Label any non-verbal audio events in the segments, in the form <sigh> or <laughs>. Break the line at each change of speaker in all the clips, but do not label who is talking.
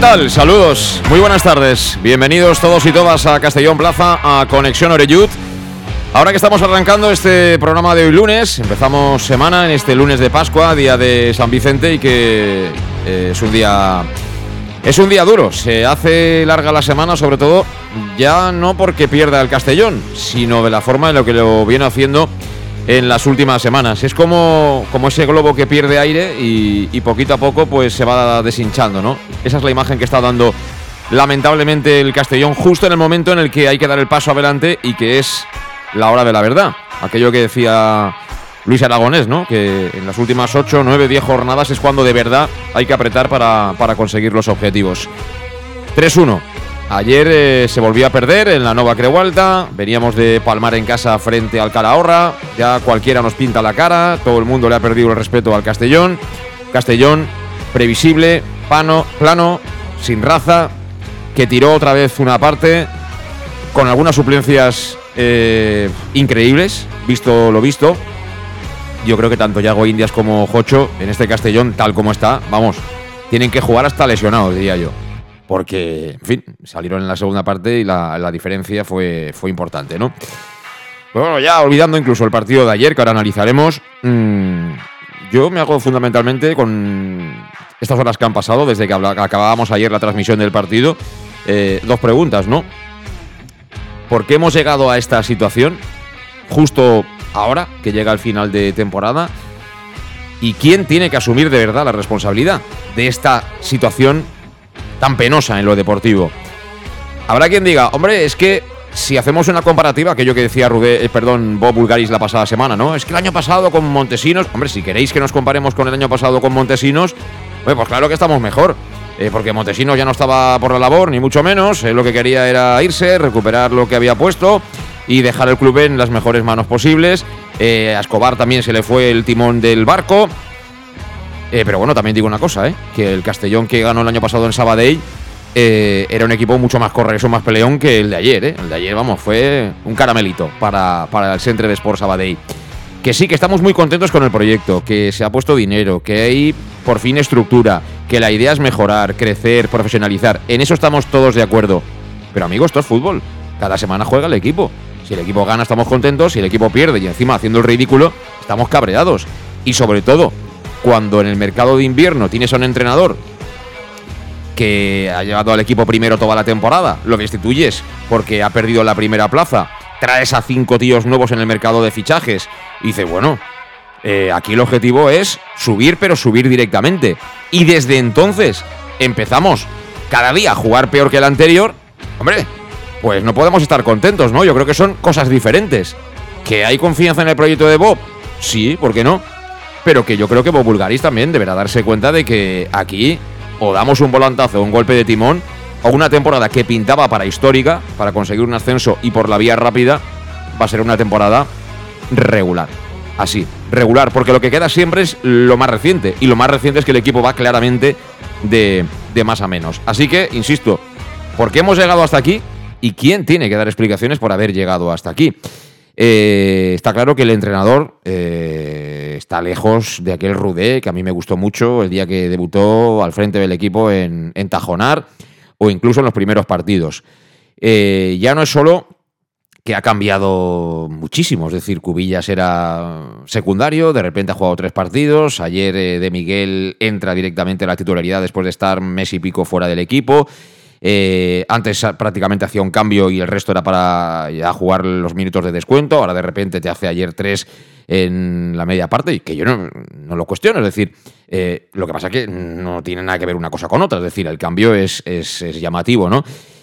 Tal? Saludos, muy buenas tardes. Bienvenidos todos y todas a Castellón Plaza, a Conexión Oreyud. Ahora que estamos arrancando este programa de hoy lunes, empezamos semana en este lunes de Pascua, día de San Vicente y que eh, es un día es un día duro. Se hace larga la semana, sobre todo ya no porque pierda el Castellón, sino de la forma en la que lo viene haciendo en las últimas semanas. Es como, como ese globo que pierde aire y, poquito a poco pues se va deshinchando, ¿no? Esa es la imagen que está dando lamentablemente el Castellón justo en el momento en el que hay que dar el paso adelante y que es la hora de la verdad. Aquello que decía Luis Aragonés, ¿no? Que en las últimas 8, 9, 10 jornadas es cuando de verdad hay que apretar para, para conseguir los objetivos. 3-1 Ayer eh, se volvió a perder en la Nova Creualta, veníamos de palmar en casa frente al Calahorra, ya cualquiera nos pinta la cara, todo el mundo le ha perdido el respeto al Castellón. Castellón, previsible, pano, plano, sin raza, que tiró otra vez una parte, con algunas suplencias eh, increíbles, visto lo visto. Yo creo que tanto Yago Indias como Jocho, en este Castellón, tal como está, vamos, tienen que jugar hasta lesionados, diría yo porque, en fin, salieron en la segunda parte y la, diferencia fue, fue importante, ¿no? bueno, ya olvidando incluso el partido de ayer, que ahora analizaremos, mmm, yo me hago fundamentalmente con estas horas que han pasado, desde que acabábamos ayer la transmisión del partido, eh, dos preguntas, ¿no? ¿Por qué hemos llegado a esta situación justo ahora, que llega el final de temporada? ¿Y quién tiene que asumir de verdad la responsabilidad de esta situación tan penosa en lo deportivo. Habrá quien diga, hombre, es que si hacemos una comparativa, aquello que decía Rubé, eh, perdón, Bob Bulgaris la pasada semana, ¿no? Es que el año pasado con Montesinos, hombre, si queréis que nos comparemos con el año pasado con Montesinos, pues claro que estamos mejor. Eh, porque Montesinos ya no estaba por la labor, ni mucho menos. lo que quería era irse, recuperar lo que había puesto y dejar el club en las mejores manos posibles. Eh, a Escobar también se le fue el timón del barco. Eh, pero bueno, también digo una cosa, ¿eh? que el Castellón que ganó el año pasado en Sabadell eh, era un equipo mucho más correcto, más peleón que el de ayer. ¿eh? El de ayer, vamos, fue un caramelito para, para el Centre de Sport Sabadell. Que sí, que estamos muy contentos con el proyecto, que se ha puesto dinero, que hay por fin estructura, que la idea es mejorar, crecer, profesionalizar. En eso estamos todos de acuerdo. Pero amigos, esto es fútbol. Cada semana juega el equipo. Si el equipo gana, estamos contentos. Si el equipo pierde y encima haciendo el ridículo, estamos cabreados. Y sobre todo, cuando en el mercado de invierno tienes a un entrenador que ha llevado al equipo primero toda la temporada, lo destituyes porque ha perdido la primera plaza, traes a cinco tíos nuevos en el mercado de fichajes y dices, bueno, eh, aquí el objetivo es subir, pero subir directamente. Y desde entonces empezamos cada día a jugar peor que el anterior, hombre, pues no podemos estar contentos, ¿no? Yo creo que son cosas diferentes. ¿Que hay confianza en el proyecto de Bob? Sí, ¿por qué no? Pero que yo creo que Bulgaris también deberá darse cuenta de que aquí o damos un volantazo, un golpe de timón, o una temporada que pintaba para histórica, para conseguir un ascenso y por la vía rápida, va a ser una temporada regular. Así, regular, porque lo que queda siempre es lo más reciente, y lo más reciente es que el equipo va claramente de, de más a menos. Así que, insisto, ¿por qué hemos llegado hasta aquí? ¿Y quién tiene que dar explicaciones por haber llegado hasta aquí? Eh, está claro que el entrenador eh, está lejos de aquel Rudé que a mí me gustó mucho el día que debutó al frente del equipo en, Tajonar o incluso en los primeros partidos. Eh, ya no es solo que ha cambiado muchísimo, es decir, Cubillas era secundario, de repente ha jugado tres partidos, ayer de Miguel entra directamente a la titularidad después de estar mes y pico fuera del equipo. Eh, antes prácticamente hacía un cambio y el resto era para ya jugar los minutos de descuento. Ahora de repente te hace ayer tres en la media parte, y que yo no, lo cuestiono, es decir, eh, lo que pasa es que no tiene nada que ver una cosa con otra, es decir, el cambio es, llamativo, ¿no?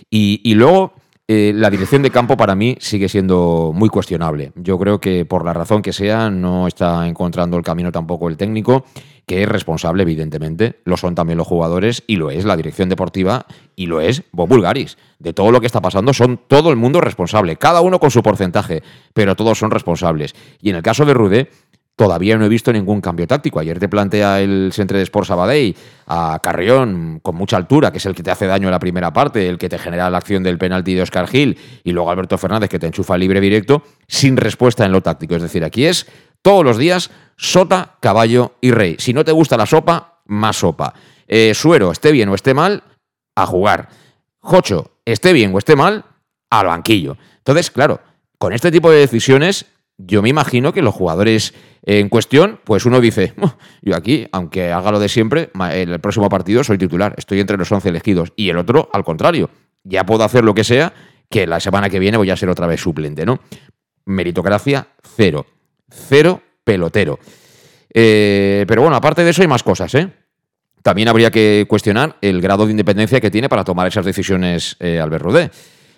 Y, y luego eh, la dirección de campo para mí sigue siendo muy cuestionable. Yo creo que por la razón que sea no está encontrando el camino tampoco el técnico, que es responsable evidentemente, lo son también los jugadores y lo es la dirección deportiva y lo es Bob Bulgaris. De todo lo que está pasando son todo el mundo responsable, cada uno con su porcentaje, pero todos son responsables. Y en el caso de Rude, Todavía no he visto ningún cambio táctico. Ayer te plantea el Centre de Sports Sabadell a Carrión con mucha altura, que es el que te hace daño en la primera parte, el que te genera la acción del penalti de Oscar Gil, y luego Alberto Fernández que te enchufa libre directo, sin respuesta en lo táctico. Es decir, aquí es todos los días sota, caballo y rey. Si no te gusta la sopa, más sopa. Eh, suero, esté bien o esté mal, a jugar. Jocho, esté bien o esté mal, al banquillo. Entonces, claro, con este tipo de decisiones yo me imagino que los jugadores en cuestión, pues uno dice, yo aquí, aunque haga lo de siempre, en el próximo partido soy titular, estoy entre los 11 elegidos. Y el otro, al contrario, ya puedo hacer lo que sea, que la semana que viene voy a ser otra vez suplente, ¿no? Meritocracia, cero. Cero pelotero. Eh, pero bueno, aparte de eso hay más cosas, ¿eh? También habría que cuestionar el grado de independencia que tiene para tomar esas decisiones eh, Albert Rodé.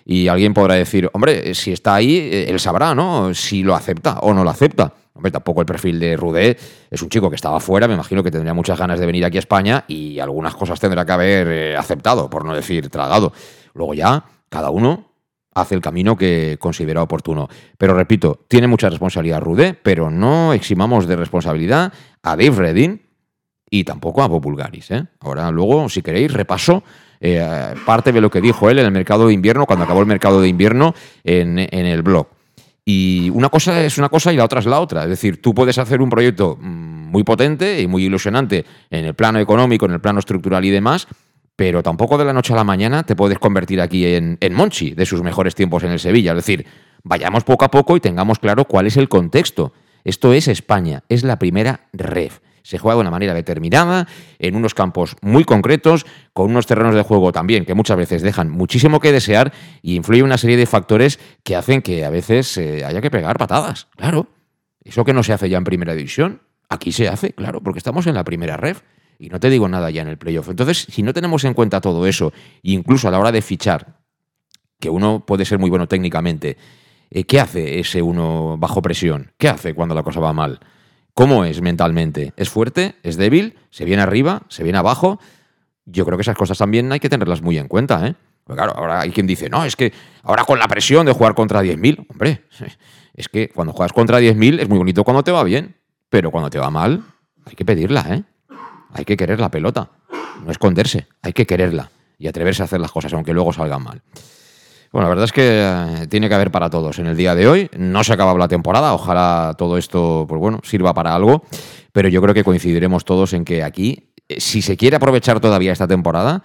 Y alguien podrá decir, hombre, si está ahí, él sabrá, ¿no? Si lo acepta o no lo acepta. Hombre, tampoco el perfil de Rudé es un chico que estaba fuera, me imagino que tendría muchas ganas de venir aquí a España y algunas cosas tendrá que haber aceptado, por no decir tragado. Luego ya, cada uno hace el camino que considera oportuno. Pero repito, tiene mucha responsabilidad Rudé, pero no eximamos de responsabilidad a Dave Redding y tampoco a Bob Bulgaris. ¿eh? Ahora, luego, si queréis, repaso eh, parte de lo que dijo él en el mercado de invierno, cuando acabó el mercado de invierno en, el blog. Y una cosa es una cosa y la otra es la otra. Es decir, tú puedes hacer un proyecto mm, muy potente y muy ilusionante en el plano económico, en el plano estructural y demás, pero tampoco de la noche a la mañana te puedes convertir aquí en, Monchi de sus mejores tiempos en el Sevilla. Es decir, vayamos poco a poco y tengamos claro cuál es el contexto. Esto es España, es la primera ref se juega de una manera determinada, en unos campos muy concretos, con unos terrenos de juego también que muchas veces dejan muchísimo que desear y influye una serie de factores que hacen que a veces eh, haya que pegar patadas. Claro, eso que no se hace ya en primera división, aquí se hace, claro, porque estamos en la primera ref. Y no te digo nada ya en el playoff. Entonces, si no tenemos en cuenta todo eso, incluso a la hora de fichar, que uno puede ser muy bueno técnicamente, eh, ¿qué hace ese uno bajo presión? ¿Qué hace cuando la cosa va mal? ¿Cómo es mentalmente? ¿Es fuerte? ¿Es débil? ¿Se viene arriba? ¿Se viene abajo? Yo creo que esas cosas también hay que tenerlas muy en cuenta, ¿eh? claro, ahora hay quien dice, no, es que ahora con la presión de jugar contra 10.000, hombre, <laughs> es que cuando juegas contra 10.000 es muy bonito cuando te va bien, pero cuando te va mal, hay que pedirla, ¿eh? Hay que querer la pelota, no esconderse, hay que quererla y atreverse a hacer las cosas, aunque luego salgan mal. Bueno, la verdad es que eh, tiene que haber para todos en el día de hoy. No se ha acabado la temporada, ojalá todo esto, pues bueno, sirva para algo, pero yo creo que coincidiremos todos en que aquí, eh, si se quiere aprovechar todavía esta temporada,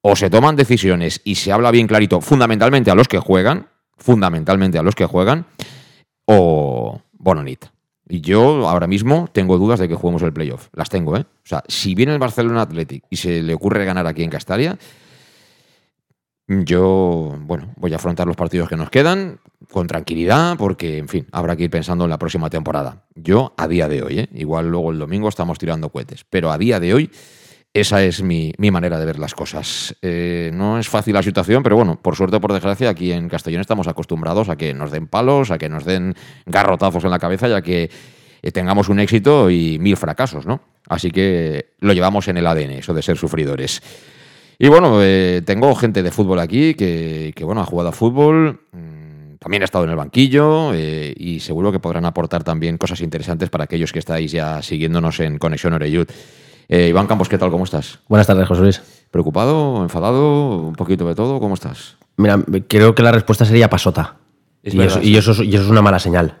o se toman decisiones y se habla bien clarito, fundamentalmente a los que juegan, fundamentalmente a los que juegan, o Bononit. Y yo ahora mismo tengo dudas de que juguemos el playoff. Las tengo, ¿eh? O sea, si viene el Barcelona Athletic y se le ocurre ganar aquí en Castalia, yo, bueno, voy a afrontar los partidos que nos quedan con tranquilidad porque, en fin, habrá que ir pensando en la próxima temporada. Yo, a día de hoy, ¿eh? igual luego el domingo estamos tirando cohetes, pero a día de hoy esa es mi, manera de ver las cosas. Eh, no es fácil la situación, pero bueno, por suerte o por desgracia, aquí en Castellón estamos acostumbrados a que nos den palos, a que nos den garrotazos en la cabeza, ya que eh, tengamos un éxito y mil fracasos, ¿no? Así que lo llevamos en el ADN, eso de ser sufridores. Y bueno, eh, tengo gente de fútbol aquí que, bueno, ha jugado a fútbol, mm, también ha estado en el banquillo y seguro que podrán aportar también cosas interesantes para aquellos que estáis ya siguiéndonos en Conexión Oreyud. Eh, Iván Campos, ¿qué tal? ¿Cómo estás?
Buenas tardes, José Luis.
¿Preocupado? ¿Enfadado? ¿Un poquito de todo? ¿Cómo estás?
Mira, creo que la respuesta sería pasota. y, eso, y eso es una mala señal.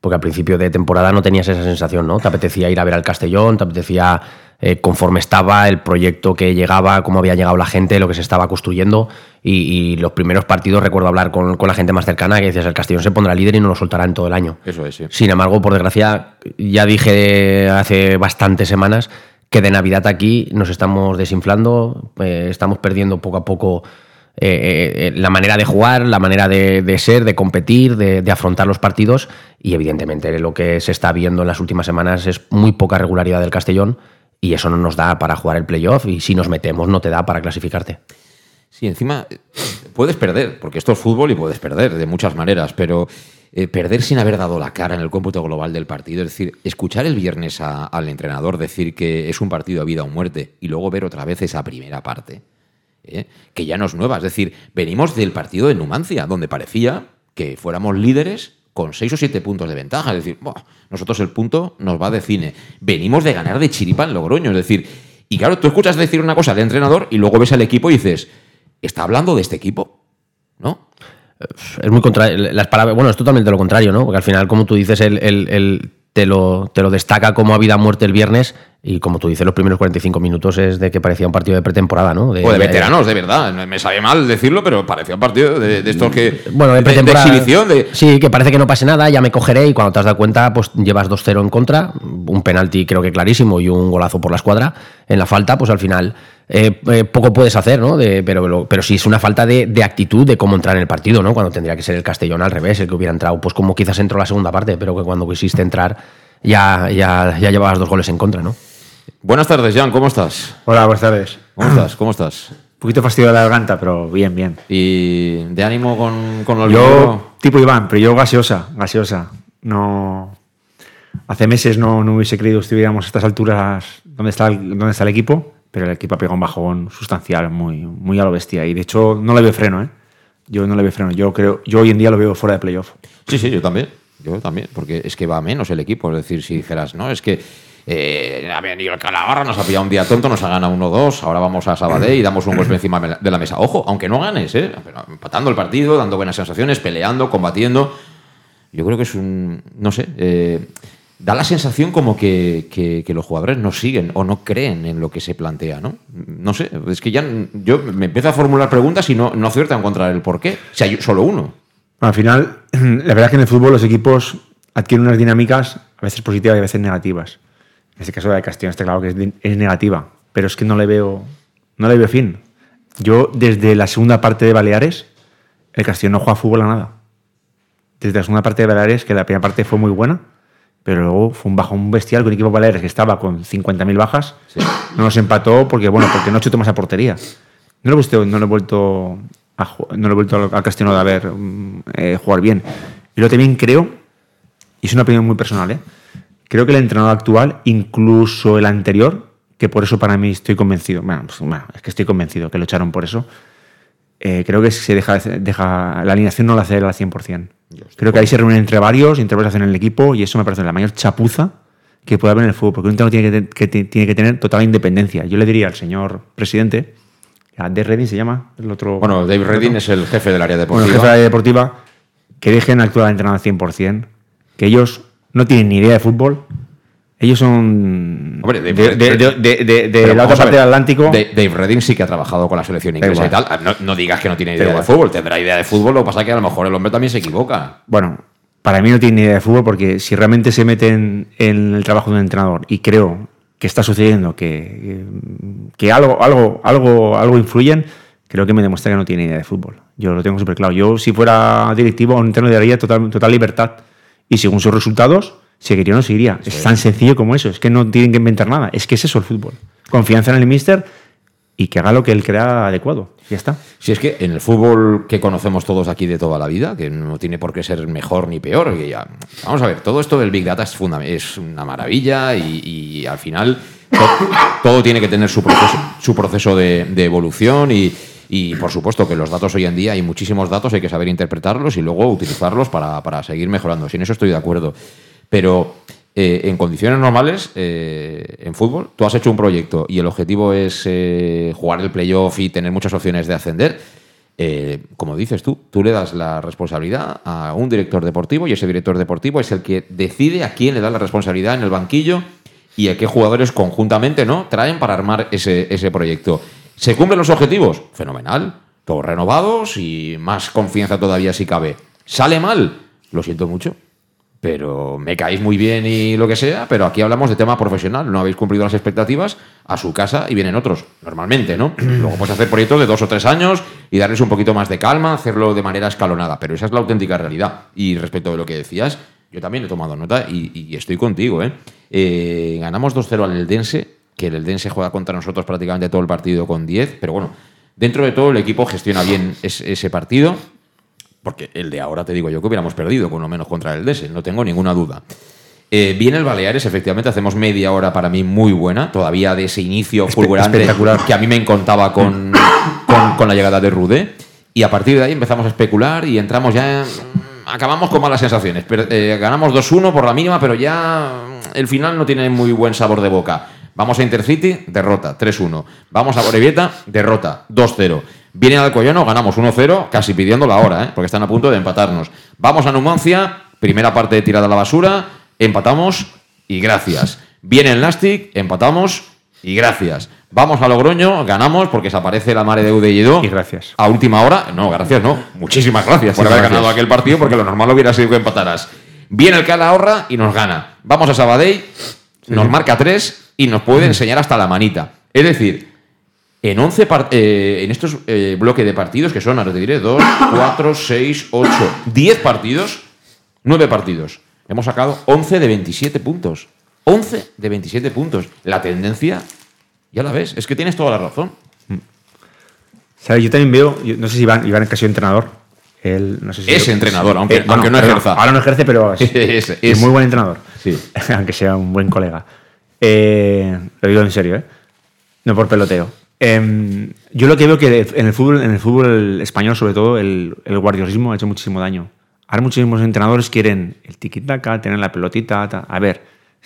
Porque al principio de temporada no tenías esa sensación, ¿no? Te apetecía ir a ver al Castellón, te apetecía eh, conforme estaba el proyecto que llegaba, cómo había llegado la gente, lo que se estaba construyendo. Y, los primeros partidos, recuerdo hablar con, la gente más cercana que decías, el Castellón se pondrá líder y no lo soltará en todo el año.
Eso es, sí.
Sin embargo, por desgracia, ya dije hace bastantes semanas de Navidad aquí nos estamos desinflando, eh, estamos perdiendo poco a poco eh, la manera de jugar, la manera de, ser, de competir, de, de, afrontar los partidos y evidentemente lo que se está viendo en las últimas semanas es muy poca regularidad del Castellón y eso no nos da para jugar el playoff y si nos metemos no te da para clasificarte.
Sí, encima puedes perder, porque esto es fútbol y puedes perder de muchas maneras, pero eh, perder sin haber dado la cara en el cómputo global del partido, es decir, escuchar el viernes al entrenador decir que es un partido a vida o muerte y luego ver otra vez esa primera parte, ¿eh? que ya no es nueva, es decir, venimos del partido de Numancia, donde parecía que fuéramos líderes con seis o siete puntos de ventaja, es decir, nosotros el punto nos va de cine, venimos de ganar de chiripa en Logroño, es decir, y claro, tú escuchas decir una cosa al entrenador y luego ves al equipo y dices, ¿está hablando de este equipo? ¿No?
Es muy contrario. Las palabras, bueno, es totalmente lo contrario, ¿no? Porque al final, como tú dices, el, el, te, lo, te lo destaca como a vida muerte el viernes y como tú dices, los primeros 45 minutos es de que parecía un partido de pretemporada, ¿no?
De, o de veteranos, de, verdad. Me sabe mal decirlo, pero parecía un partido de, estos que.
Bueno, de pretemporada. De, exhibición. Sí, que parece que no pase nada, ya me cogeré y cuando te has dado cuenta, pues llevas 2-0 en contra, un penalti creo que clarísimo y un golazo por la escuadra. En la falta, pues al final eh, eh, poco puedes hacer, ¿no? pero, pero sí es una falta de, actitud de cómo entrar en el partido, ¿no? Cuando tendría que ser el Castellón al revés, el que hubiera entrado, pues como quizás entró la segunda parte, pero que cuando quisiste entrar ya, ya, ya llevabas dos goles en contra, ¿no?
Buenas tardes, Jan, ¿cómo estás?
Hola, buenas tardes.
¿Cómo estás? ¿Cómo estás?
Un poquito fastidio de la garganta, pero bien, bien.
¿Y de ánimo con, con el
Yo, tipo Iván, pero yo gaseosa, gaseosa. No. Hace meses no, no hubiese creído que estuviéramos a estas alturas donde está, donde está el equipo pero el equipo ha pegado un bajón sustancial, muy, muy a lo bestia. Y de hecho, no le veo freno, ¿eh? Yo no le veo freno. Yo creo, yo hoy en día lo veo fuera de playoff.
Sí, sí, yo también. Yo también, porque es que va menos el equipo. Es decir, si dijeras, no, es que eh, ha venido el Calabarra, nos ha pillado un día tonto, nos ha ganado 1-2, ahora vamos a Sabadell y damos un golpe encima de la mesa. Ojo, aunque no ganes, ¿eh? Pero empatando el partido, dando buenas sensaciones, peleando, combatiendo. Yo creo que es un, no sé, eh, da la sensación como que, los jugadores no siguen o no creen en lo que se plantea, ¿no? No sé, es que ya yo me empiezo a formular preguntas y no, no acierto a encontrar el por qué. Si hay solo uno.
Al final, <clears throat> la verdad es que en el fútbol los equipos adquieren unas dinámicas a veces positivas y a veces negativas. En este caso de Castellón está claro que es, negativa, pero es que no le veo, no le veo fin. Yo desde la segunda parte de Baleares, el Castellón no juega fútbol a nada. Desde la segunda parte de Baleares, que la primera parte fue muy buena, pero luego fue un bajón bestial con el equipo Baleares que estaba con 50.000 bajas. No nos empató porque, bueno, porque no chutó más a portería. No le, he no le he vuelto a, no le he vuelto al Castellano de ver mm, eh, jugar bien. Y lo también creo, y es una opinión muy personal, ¿eh? creo que el entrenador actual, incluso el anterior, que por eso para mí estoy convencido, bueno, pues, es que estoy convencido que lo echaron por eso, eh, creo que se deja, deja, la alineación no la hace al 100%. Creo que ahí se reúnen entre varios, entre varios hacen el equipo y eso me parece la mayor chapuza que puede haber en el fútbol, porque un entrenador tiene que, tiene que tener total independencia. Yo le diría al señor presidente, a Dave Redding se llama, el otro...
Bueno, Dave Redding es el jefe del área deportiva.
Bueno, el jefe del área deportiva, que dejen actuar al entrenador al 100%, que ellos no tienen ni idea de fútbol, ellos son
Hombre,
de, la otra parte del Atlántico.
Dave Redding sí que ha trabajado con la selección inglesa y tal. No, digas que no tiene idea de fútbol. Tendrá idea de fútbol, lo que pasa es que a lo mejor el hombre también se equivoca.
Bueno, para mí no tiene ni idea de fútbol porque si realmente se meten en el trabajo de un entrenador y creo que está sucediendo que, que algo, algo, algo, algo influyen, creo que me demuestra que no tiene idea de fútbol. Yo lo tengo súper claro. Yo, si fuera directivo, un entrenador daría total, total libertad. Y según sus resultados, seguiría o no seguiría. Es tan sencillo como eso. Es que no tienen que inventar nada. Es que es eso el fútbol. Confianza en el míster y que haga lo que él crea adecuado. Ya está.
Si es que en el fútbol que conocemos todos aquí de toda la vida, que no tiene por qué ser mejor ni peor, vamos a ver, todo esto del Big Data es, es una maravilla y, al final todo, tiene que tener su proceso, su proceso de, evolución y, por supuesto que los datos hoy en día hay muchísimos datos, hay que saber interpretarlos y luego utilizarlos para, para seguir mejorando. Si en eso estoy de acuerdo. Pero eh, en condiciones normales, eh, en fútbol, tú has hecho un proyecto y el objetivo es eh, jugar el playoff y tener muchas opciones de ascender. como dices tú, tú le das la responsabilidad a un director deportivo y ese director deportivo es el que decide a quién le da la responsabilidad en el banquillo y a qué jugadores conjuntamente ¿no? traen para armar ese proyecto. ¿Se cumplen los objetivos? Fenomenal. Todos renovados y más confianza todavía si cabe. ¿Sale mal? Lo siento mucho pero me caéis muy bien y lo que sea, pero aquí hablamos de tema profesional, no habéis cumplido las expectativas, a su casa y vienen otros, normalmente, ¿no? <clears throat> Luego puedes hacer proyectos de dos o tres años y darles un poquito más de calma, hacerlo de manera escalonada, pero esa es la auténtica realidad. Y respecto de lo que decías, yo también he tomado nota y, estoy contigo, ¿eh? eh ganamos 2-0 al Eldense, que el Eldense juega contra nosotros prácticamente todo el partido con 10, pero bueno, dentro de todo el equipo gestiona bien ese partido porque el de ahora te digo yo que hubiéramos perdido con lo menos contra el DS, no tengo ninguna duda. Eh, viene el Baleares, efectivamente, hacemos media hora para mí muy buena, todavía de ese inicio fulgurante que a mí me contaba con, con, la llegada de Rude. Y a partir de ahí empezamos a especular y entramos ya. acabamos con malas sensaciones. Eh, ganamos 2-1 por la mínima, pero ya el final no tiene muy buen sabor de boca. Vamos a Intercity, derrota, 3-1. Vamos a Borevieta, derrota, 2-0. Viene al Alcoyano, ganamos 1-0, casi pidiendo la hora, ¿eh? porque están a punto de empatarnos. Vamos a Numancia, primera parte tirada a la basura, empatamos y gracias. Viene el Nastic, empatamos y gracias. Vamos a Logroño, ganamos porque se aparece la mare de Udeido.
Y gracias.
A última hora, no, gracias, no. Muchísimas gracias por haber ganado aquel partido porque lo normal hubiera sido que empataras. Viene el Calahorra y nos gana. Vamos a Sabadell, nos marca 3 y nos puede enseñar hasta la manita. Es decir, en 11 eh, en estos eh, bloques de partidos, que son, ahora te diré, 2, 4, 6, 8, 10 partidos, 9 partidos. Hemos sacado 11 de 27 puntos. 11 de 27 puntos. La tendencia, ya la ves, es que tienes toda la razón.
¿Sabes? Yo también veo, no sé si Iván, Iván que ha sido entrenador. Él, no sé si
es entrenador, aunque, eh, aunque no ejerza.
Ahora no ejerce, pero es, <laughs> es, muy buen entrenador. Sí. <laughs> aunque sea un buen colega. lo digo en serio, ¿eh? No por peloteo. Em, yo lo que veo que en el fútbol, en el fútbol español, sobre todo, el, el guardiolismo ha hecho muchísimo daño. Ahora muchísimos entrenadores quieren el tiki-taka, tener la pelotita. A ver,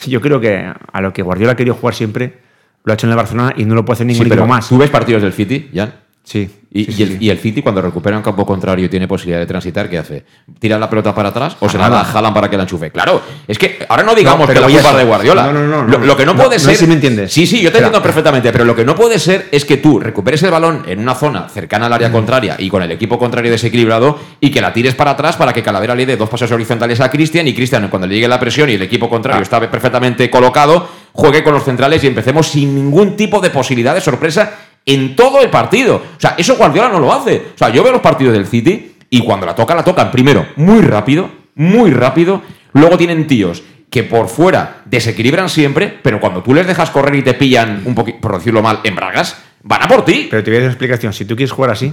yo creo que a lo que Guardiola ha querido jugar siempre, lo ha hecho en el Barcelona y no lo puede hacer ningún equipo más.
¿Tú ves partidos del City, Jan?
Sí.
Y, el, City, cuando recupera un campo contrario y tiene posibilidad de transitar, ¿qué hace? ¿Tira la pelota para atrás o se la jalan para que la enchufe? Claro, es que ahora no digamos que la culpa de Guardiola. No, no, no. Lo, que no puede ser.
si me entiendes.
Sí, sí, yo te entiendo perfectamente, pero lo que no puede ser es que tú recuperes el balón en una zona cercana al área contraria y con el equipo contrario desequilibrado y que la tires para atrás para que Calavera le dé dos pasos horizontales a Cristian y Cristian, cuando le llegue la presión y el equipo contrario ah. está perfectamente colocado, juegue con los centrales y empecemos sin ningún tipo de posibilidad de sorpresa en todo el partido. O sea, eso Guardiola no lo hace. O sea, yo veo los partidos del City y cuando la toca, la tocan primero muy rápido, muy rápido. Luego tienen tíos que por fuera desequilibran siempre, pero cuando tú les dejas correr y te pillan un poquito, por decirlo mal, en bragas, van a por ti.
Pero te voy a dar una explicación. Si tú quieres jugar así,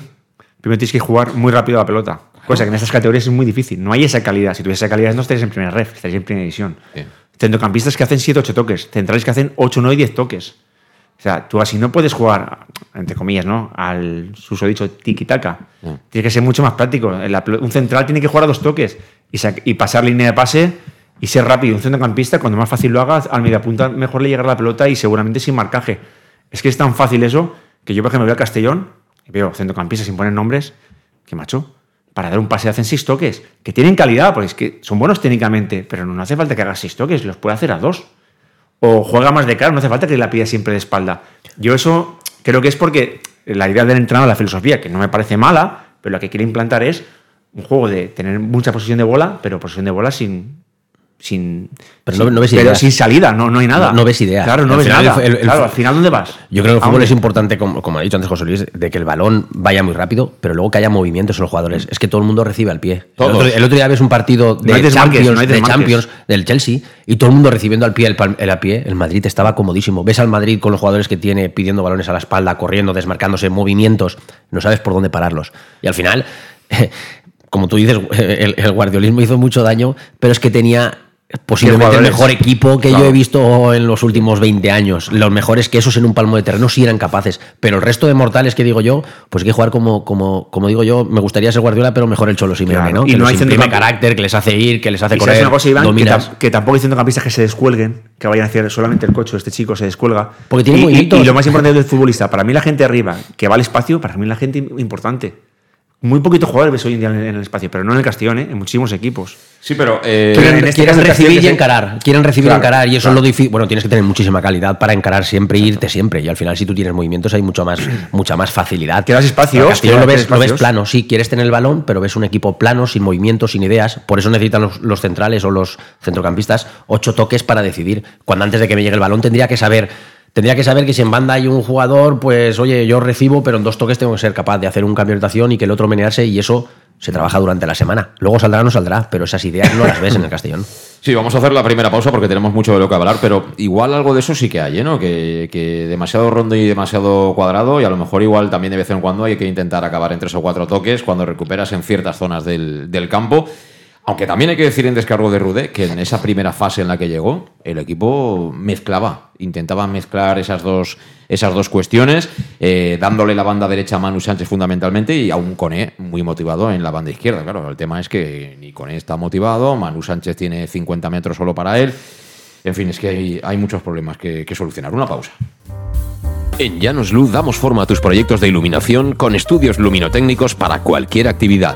primero tienes que jugar muy rápido la pelota. Cosa que en estas categorías es muy difícil. No hay esa calidad. Si tuviese esa calidad, no estarías en primera ref, estarías en primera división. Centrocampistas que hacen 7 8 toques, centrales que hacen 8, 9 y 10 toques. O sea, tú así no puedes jugar, entre comillas, ¿no? Al susodicho tiki-taka. Tiene que ser mucho más práctico. Un central tiene que jugar a dos toques y, pasar línea de pase y ser rápido. Un centrocampista, cuando más fácil lo hagas, al media punta mejor le llegará la pelota y seguramente sin marcaje. Es que es tan fácil eso que yo, por ejemplo, veo a Castellón y veo centrocampistas sin poner nombres, que macho, para dar un pase hacen seis toques, que tienen calidad, porque es que son buenos técnicamente, pero no hace falta que hagas seis toques, los puede hacer a dos o juega más de cara, no hace falta que la pida siempre de espalda. Yo eso creo que es porque la idea del entrenador, la filosofía, que no me parece mala, pero la que quiere implantar es un juego de tener mucha posesión de bola, pero posesión de bola sin, sin,
pero no, ves ideas.
sin salida, no, no hay nada.
No, ves idea.
Claro, no ves nada. claro, al final, ¿dónde vas?
Yo creo que el fútbol es importante, como, como, ha dicho antes José Luis, de que el balón vaya muy rápido, pero luego que haya movimientos en los jugadores. Es que todo el mundo recibe al pie. El otro, día ves un partido de, Champions, de Champions, del Chelsea y todo el mundo recibiendo al pie el, al pie. El Madrid estaba comodísimo. Ves al Madrid con los jugadores que tiene pidiendo balones a la espalda, corriendo, desmarcándose, movimientos. No sabes por dónde pararlos. Y al final, <laughs> como tú dices, el guardiolismo hizo mucho daño, pero es que tenía posiblemente el mejor equipo que yo he visto en los últimos 20 años. Los mejores que esos en un palmo de terreno sí eran capaces. Pero el resto de mortales que digo yo, pues hay que jugar como, como, como digo yo, me gustaría ser Guardiola, pero mejor el Cholo Simeone, ¿no?
Y
que
no hay
imprime carácter, que les hace ir, que les hace correr.
Una cosa, Iván, que, tampoco hay centrocampistas que se descuelguen, que vayan a hacer solamente el coche, este chico se descuelga.
Porque tiene
y, y, lo más importante del futbolista, para mí la gente arriba, que va al espacio, para mí la gente importante muy poquitos jugadores ves hoy en día en el espacio, pero no en el Castellón, ¿eh? en muchísimos equipos.
Sí, pero. Eh,
quieren,
en este
quieren recibir y encarar. Quieren recibir y encarar. Y eso
claro.
es lo difícil. Bueno, tienes que tener muchísima calidad para encarar siempre e irte siempre. Y al final, si tú tienes movimientos, hay mucho más, <clears throat> mucha más facilidad.
Que das espacios,
El Castellón lo ves, lo ves
espacios.
plano. Sí, quieres tener el balón, pero ves un equipo plano, sin movimientos, sin ideas. Por eso necesitan los, los centrales o los centrocampistas ocho toques para decidir. Cuando antes de que me llegue el balón tendría que saber. Tendría que saber que si en banda hay un jugador, pues oye, yo recibo, pero en dos toques tengo que ser capaz de hacer un cambio de orientación y que el otro menearse y eso se trabaja durante la semana. Luego saldrá o no saldrá, pero esas ideas no las ves en el Castellón. <laughs>
Sí, vamos a hacer la primera pausa porque tenemos mucho de lo que hablar, pero igual algo de eso sí que hay, ¿eh? ¿no? Que, demasiado rondo y demasiado cuadrado y a lo mejor igual también de vez en cuando hay que intentar acabar en tres o cuatro toques cuando recuperas en ciertas zonas del campo. Aunque también hay que decir en descargo de Rudé que en esa primera fase en la que llegó, el equipo mezclaba, intentaba mezclar esas dos, esas dos cuestiones, eh, dándole la banda derecha a Manu Sánchez fundamentalmente y a un Coné muy motivado en la banda izquierda. Claro, el tema es que ni Coné está motivado, Manu Sánchez tiene 50 metros solo para él. En fin, es que hay, hay muchos problemas que, que solucionar. Una pausa. En Llanos Luz damos forma a tus proyectos de iluminación con estudios luminotécnicos para cualquier actividad.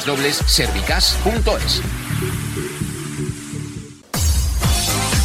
www.servicas.es.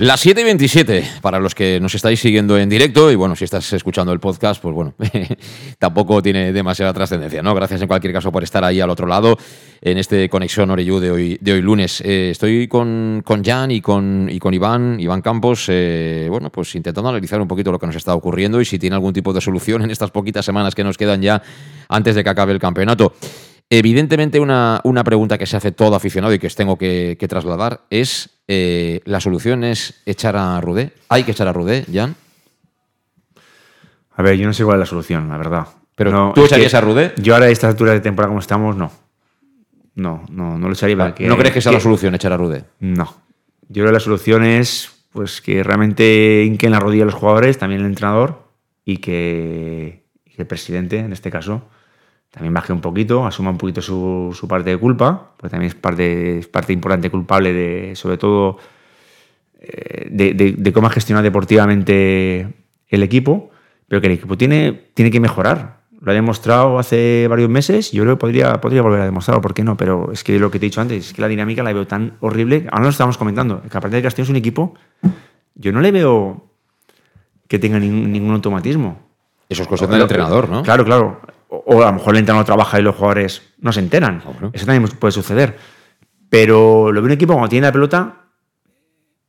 Las 7 y 27, para los que nos estáis siguiendo en directo, y bueno, si estás escuchando el podcast, pues bueno, <laughs> tampoco tiene demasiada trascendencia, ¿no? Gracias en cualquier caso por estar ahí al otro lado en este Conexión Oreyú de hoy, de hoy lunes. Eh, estoy con, con Jan y con, y con Iván, Iván Campos, eh, bueno, pues intentando analizar un poquito lo que nos está ocurriendo y si tiene algún tipo de solución en estas poquitas semanas que nos quedan ya antes de que acabe el campeonato. Evidentemente, una, una pregunta que se hace todo aficionado y que os tengo que, que trasladar es: eh, ¿la solución es echar a Rudé? ¿Hay que echar a Rudé, Jan?
A ver, yo no sé cuál es la solución, la verdad.
Pero
No,
¿tú
que
echarías a Rudé?
Yo ahora a esta altura de temporada como estamos, no. No, no, no lo echaría. porque-
¿No crees que sea la solución echar a Rudé?
No. Yo creo que la solución es pues que realmente hinquen la rodilla a los jugadores, también el entrenador, y que, y que el presidente, en este caso, también baje un poquito, asuma un poquito su, su parte de culpa, porque también es parte, es parte importante culpable de, sobre todo, eh, de, de- de cómo ha gestionado deportivamente el equipo, pero que el equipo tiene, tiene que mejorar. Lo ha demostrado hace varios meses, yo creo que podría, podría volver a demostrarlo, ¿por qué no? Pero es que lo que te he dicho antes, es que la dinámica la veo tan horrible. Ahora lo estábamos comentando, que aparte de Castillo es un equipo, yo no le veo que tenga ningún, ningún automatismo.
Eso es cuestión del entrenador, ¿no?
Claro, claro. O, o a lo mejor el entrenador trabaja y los jugadores no se enteran. Eso también puede suceder. Pero lo veo un equipo cuando tiene la pelota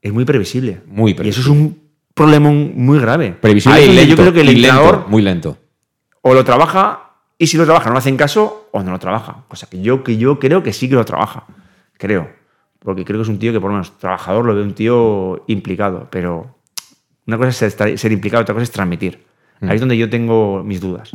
es muy previsible.
Muy
Y eso es un problema muy grave.
Previsible
Ahí
y lento.
Yo creo que el
lento,
entrenador
muy lento.
o lo trabaja y si lo trabaja no lo hacen caso o no lo trabaja. Cosa que yo, que yo creo que sí que lo trabaja. Creo. Porque creo que es un tío que por lo menos trabajador lo veo un tío implicado. Pero una cosa es estar- ser implicado, otra cosa es transmitir.
Mm.
Ahí es donde yo tengo mis dudas.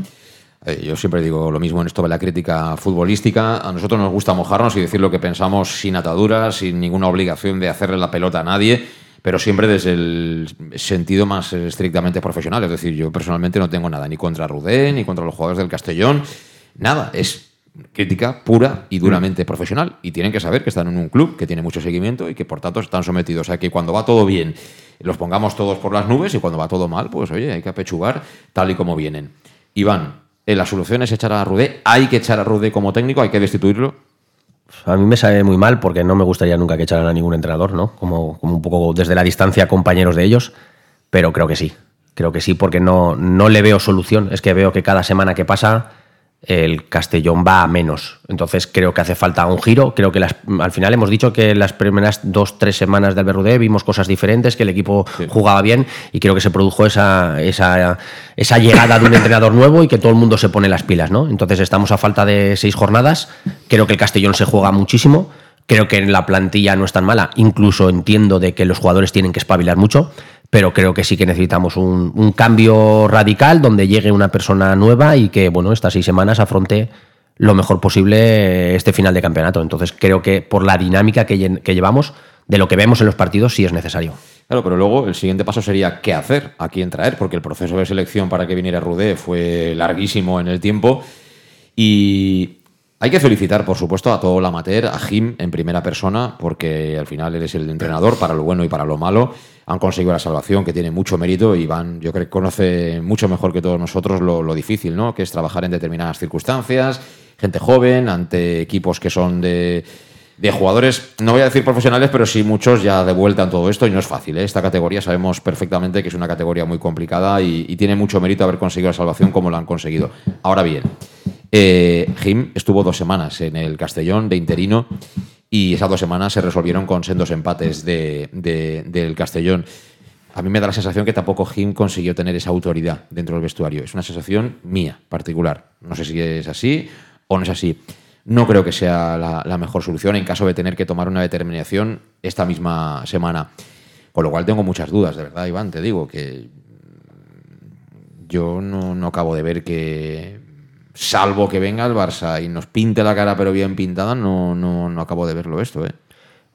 Eh, yo siempre digo lo mismo en esto de la crítica futbolística. A nosotros nos gusta mojarnos y decir lo que pensamos sin ataduras, sin ninguna obligación de hacerle la pelota a nadie, pero siempre desde el sentido más estrictamente profesional. Es decir, yo personalmente no tengo nada ni contra Rudé, ni contra los jugadores del Castellón. Nada, es crítica pura y duramente profesional. Y tienen que saber que están en un club que tiene mucho seguimiento y que por tanto están sometidos a que cuando va todo bien los pongamos todos por las nubes y cuando va todo mal, pues oye, hay que apechugar tal y como vienen. Iván, eh, la solución es echar a Rudé. Hay que echar a Rudé como técnico, hay que destituirlo.
A mí me sabe muy mal porque no me gustaría nunca que echaran a ningún entrenador, ¿no? Como, como un poco desde la distancia compañeros de ellos, pero creo que sí. Creo que sí porque no, no le veo solución. Es que veo que cada semana que pasa el Castellón va a menos. Entonces creo que hace falta un giro. Creo que las, al final hemos dicho que las primeras dos, tres semanas del Berrudé vimos cosas diferentes, que el equipo jugaba bien y creo que se produjo esa, esa, esa, llegada de un entrenador nuevo y que todo el mundo se pone las pilas. ¿no? Entonces estamos a falta de seis jornadas. Creo que el Castellón se juega muchísimo. Creo que en la plantilla no es tan mala. Incluso entiendo de que los jugadores tienen que espabilar mucho pero creo que sí que necesitamos un, cambio radical donde llegue una persona nueva y que, bueno, estas seis semanas afronte lo mejor posible este final de campeonato. Entonces creo que por la dinámica que, llevamos, de lo que vemos en los partidos, sí es necesario.
Claro, pero luego el siguiente paso sería qué hacer, a quién traer, porque el proceso de selección para que viniera Rudé fue larguísimo en el tiempo y hay que felicitar, por supuesto, a todo el amateur, a Jim en primera persona, porque al final eres el entrenador para lo bueno y para lo malo han conseguido la salvación, que tiene mucho mérito y van, yo creo que conoce mucho mejor que todos nosotros lo, difícil, ¿no? Que es trabajar en determinadas circunstancias, gente joven, ante equipos que son de, jugadores, no voy a decir profesionales, pero sí muchos ya de vuelta en todo esto y no es fácil. ¿eh? Esta categoría sabemos perfectamente que es una categoría muy complicada y, tiene mucho mérito haber conseguido la salvación como lo han conseguido. Ahora bien, eh, Jim estuvo dos semanas en el Castellón de interino y esas dos semanas se resolvieron con sendos empates de, del Castellón. A mí me da la sensación que tampoco Jim consiguió tener esa autoridad dentro del vestuario. Es una sensación mía, particular. No sé si es así o no es así. No creo que sea la, mejor solución en caso de tener que tomar una determinación esta misma semana. Con lo cual tengo muchas dudas, de verdad, Iván. Te digo que yo no, no acabo de ver que salvo que venga el Barça y nos pinte la cara pero bien pintada, no, no, no acabo de verlo esto, ¿eh?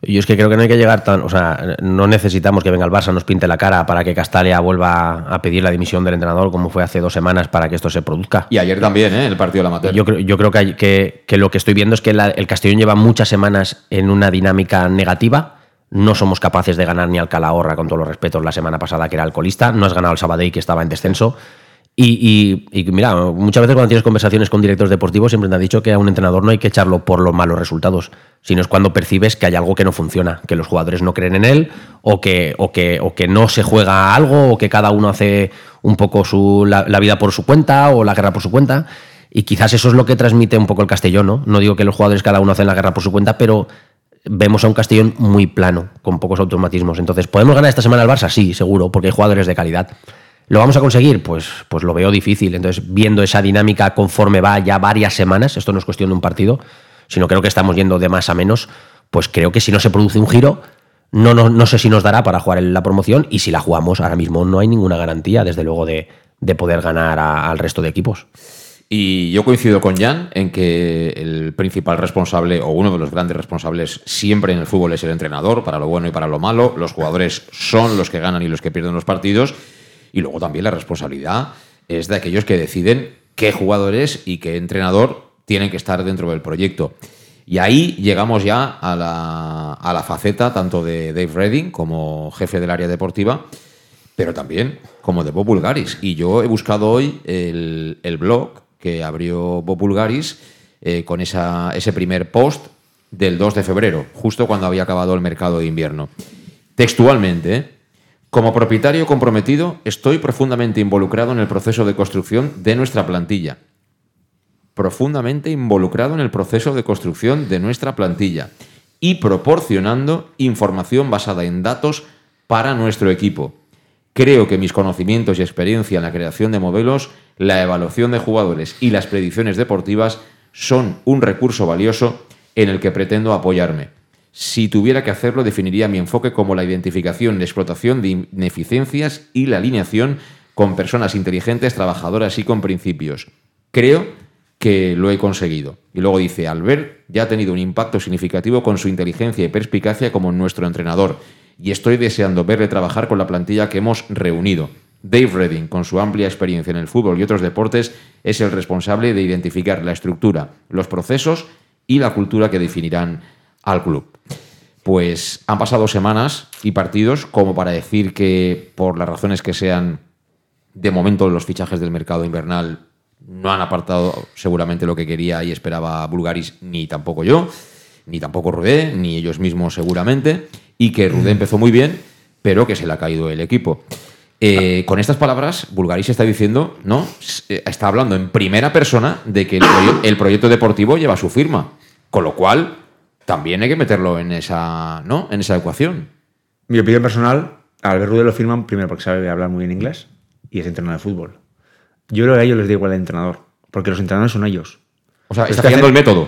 Yo es que creo que no hay que llegar tan. O sea, no necesitamos que venga el Barça, nos pinte la cara para que Castalia vuelva a pedir la dimisión del entrenador, como fue hace dos semanas, para que esto se produzca.
Y ayer también, ¿eh? El partido de la materia.
Yo creo, yo creo que, que, lo que estoy viendo es que el Castellón lleva muchas semanas en una dinámica negativa. No somos capaces de ganar ni al Calahorra, con todos los respetos, la semana pasada, que era alcoholista. No has ganado al Sabadell, que estaba en descenso. Y, mira, muchas veces cuando tienes conversaciones con directores deportivos siempre te han dicho que a un entrenador no hay que echarlo por los malos resultados, sino es cuando percibes que hay algo que no funciona, que los jugadores no creen en él o que, no se juega algo o que cada uno hace un poco su, la, vida por su cuenta o la guerra por su cuenta. Y quizás eso es lo que transmite un poco el Castellón, ¿no? No digo que los jugadores cada uno hacen la guerra por su cuenta, pero vemos a un Castellón muy plano, con pocos automatismos. Entonces, ¿podemos ganar esta semana al Barça? Sí, seguro, porque hay jugadores de calidad. ¿Lo vamos a conseguir? Pues, pues lo veo difícil. Entonces, viendo esa dinámica conforme va ya varias semanas, esto no es cuestión de un partido, sino creo que estamos yendo de más a menos, pues creo que si no se produce un giro, no, no, no sé si nos dará para jugar en la promoción y si la jugamos ahora mismo no hay ninguna garantía, desde luego, de, poder ganar al resto de equipos.
Y yo coincido con Jan en que el principal responsable o uno de los grandes responsables siempre en el fútbol es el entrenador, para lo bueno y para lo malo. Los jugadores son los que ganan y los que pierden los partidos. Y luego también la responsabilidad es de aquellos que deciden qué jugadores y qué entrenador tienen que estar dentro del proyecto. Y ahí llegamos ya a la, a la faceta tanto de Dave Redding como jefe del área deportiva, pero también como de Bob Bulgaris. Y yo he buscado hoy el, el blog que abrió Bob Bulgaris eh, con esa, ese primer post del 2 de febrero, justo cuando había acabado el mercado de invierno. Textualmente. Como propietario comprometido, estoy profundamente involucrado en el proceso de construcción de nuestra plantilla. Profundamente involucrado en el proceso de construcción de nuestra plantilla y proporcionando información basada en datos para nuestro equipo. Creo que mis conocimientos y experiencia en la creación de modelos, la evaluación de jugadores y las predicciones deportivas son un recurso valioso en el que pretendo apoyarme. Si tuviera que hacerlo, definiría mi enfoque como la identificación y explotación de ineficiencias y la alineación con personas inteligentes, trabajadoras y con principios. Creo que lo he conseguido. Y luego dice, Albert ya ha tenido un impacto significativo con su inteligencia y perspicacia como nuestro entrenador. Y estoy deseando verle trabajar con la plantilla que hemos reunido. Dave Redding, con su amplia experiencia en el fútbol y otros deportes, es el responsable de identificar la estructura, los procesos y la cultura que definirán al club. Pues han pasado semanas y partidos como para decir que por las razones que sean, de momento los fichajes del mercado invernal no han apartado seguramente lo que quería y esperaba Bulgaris, ni tampoco yo, ni tampoco Rudé, ni ellos mismos seguramente, y que Rudé empezó muy bien, pero que se le ha caído el equipo. Eh, con estas palabras, Bulgaris está diciendo, ¿no? Eh, está hablando en primera persona de que el, el proyecto deportivo lleva su firma. Con lo cual, también hay que meterlo en esa, ¿no? en esa ecuación.
Mi opinión personal, a Albert Rudé lo firman primero porque sabe hablar muy bien inglés y es entrenador de fútbol. Yo creo que a ellos les da igual el entrenador, porque los entrenadores son ellos.
O sea, está haciendo el método.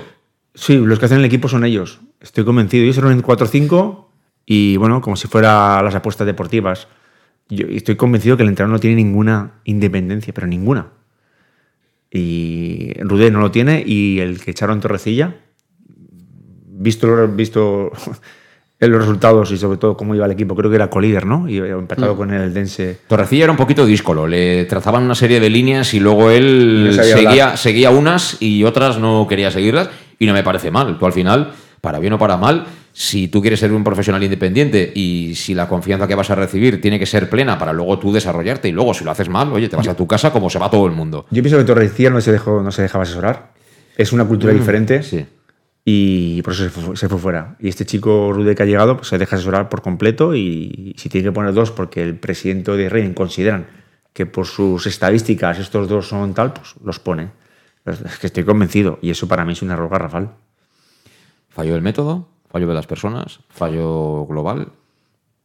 Sí, los que hacen el equipo son ellos. Estoy convencido. Ellos son en 4-5 y, bueno, como si fuera las apuestas deportivas. Yo estoy convencido que el entrenador no tiene ninguna independencia, pero ninguna. Y Rudé no lo tiene y el que echaron Torrecilla, visto, visto <laughs> los resultados y sobre todo cómo iba el equipo, creo que era colíder, ¿no? Y empezado mm. con el Dense.
Torrecilla era un poquito díscolo, le trazaban una serie de líneas y luego él seguía, seguía unas y otras no quería seguirlas y no me parece mal. Tú al final, para bien o para mal, si tú quieres ser un profesional independiente y si la confianza que vas a recibir tiene que ser plena para luego tú desarrollarte y luego si lo haces mal, oye, te vas a tu casa como se va todo el mundo.
Yo pienso que Torrecilla no se, dejó, no se dejaba asesorar. Es una cultura mm, diferente. Sí y por eso se fue, fuera. Y este chico Rude que ha llegado pues se deja asesorar por completo y, si tiene que poner dos porque el presidente de Reyn consideran que por sus estadísticas estos dos son tal, pues los pone. Es que estoy convencido y eso para mí es un error garrafal.
¿Falló el método? ¿Fallo de las personas? ¿Fallo global?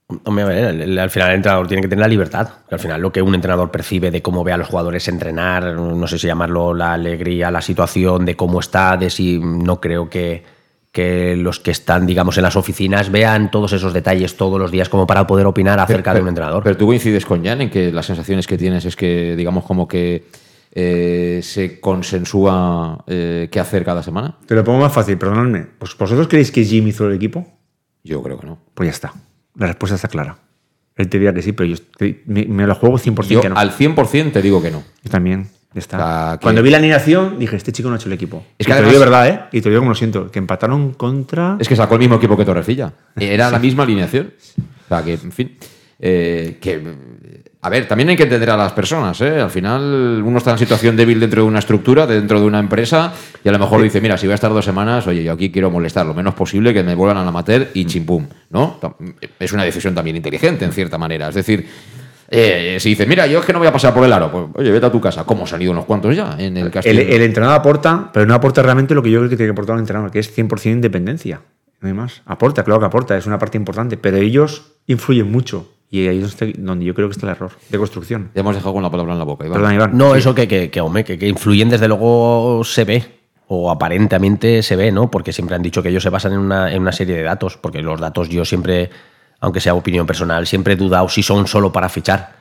Al final el entrenador tiene que tener la libertad. Al final lo que un entrenador percibe de cómo ve a los jugadores entrenar, no sé si llamarlo la alegría, la situación, de cómo está, de si no creo que, que los que están, digamos, en las oficinas vean todos esos detalles todos los días como para poder opinar acerca de un entrenador.
Pero tú coincides con Jan en que las sensaciones que tienes es que, digamos, como que eh, se consensúa eh, qué hacer cada semana.
Te lo pongo más fácil, perdonadme. ¿Pues ¿Vosotros creéis que Jim hizo el equipo?
Yo creo que no.
Pues ya está. La respuesta está clara. Él te diría que sí, pero yo me, lo juego 100% que no.
Al 100% te digo que no.
Yo también. Está. Cuando vi la alineación, dije, este chico no ha hecho el equipo. Es que y te lo digo verdad, ¿eh? Y te digo como lo siento, que empataron contra...
Es que sacó el mismo equipo que Torrecilla. <laughs> Era la misma alineación. O sea, que, en fin... Eh, que a ver, también hay que entender a las personas. ¿eh? Al final, uno está en situación débil dentro de una estructura, dentro de una empresa, y a lo mejor dice: Mira, si voy a estar dos semanas, oye, yo aquí quiero molestar lo menos posible, que me vuelvan a la mater y chimpum. ¿no? Es una decisión también inteligente, en cierta manera. Es decir, eh, si dice, mira, yo es que no voy a pasar por el aro, pues oye, vete a tu casa. ¿Cómo han ido unos cuantos ya en el castillo?
El, entrenador aporta, pero no aporta realmente lo que yo creo que tiene que aportar un entrenador, que es 100% independencia. No hay más. Aporta, claro que aporta, es una parte importante, pero ellos influyen mucho. Y ahí es donde yo creo que está el error de construcción.
Ya hemos dejado con la palabra en la boca,
No, eso que, que, que, influyen desde luego se ve, o aparentemente se ve, ¿no? Porque siempre han dicho que ellos se basan en una, en una serie de datos, porque los datos yo siempre, aunque sea opinión personal, siempre he dudado si son solo para fichar.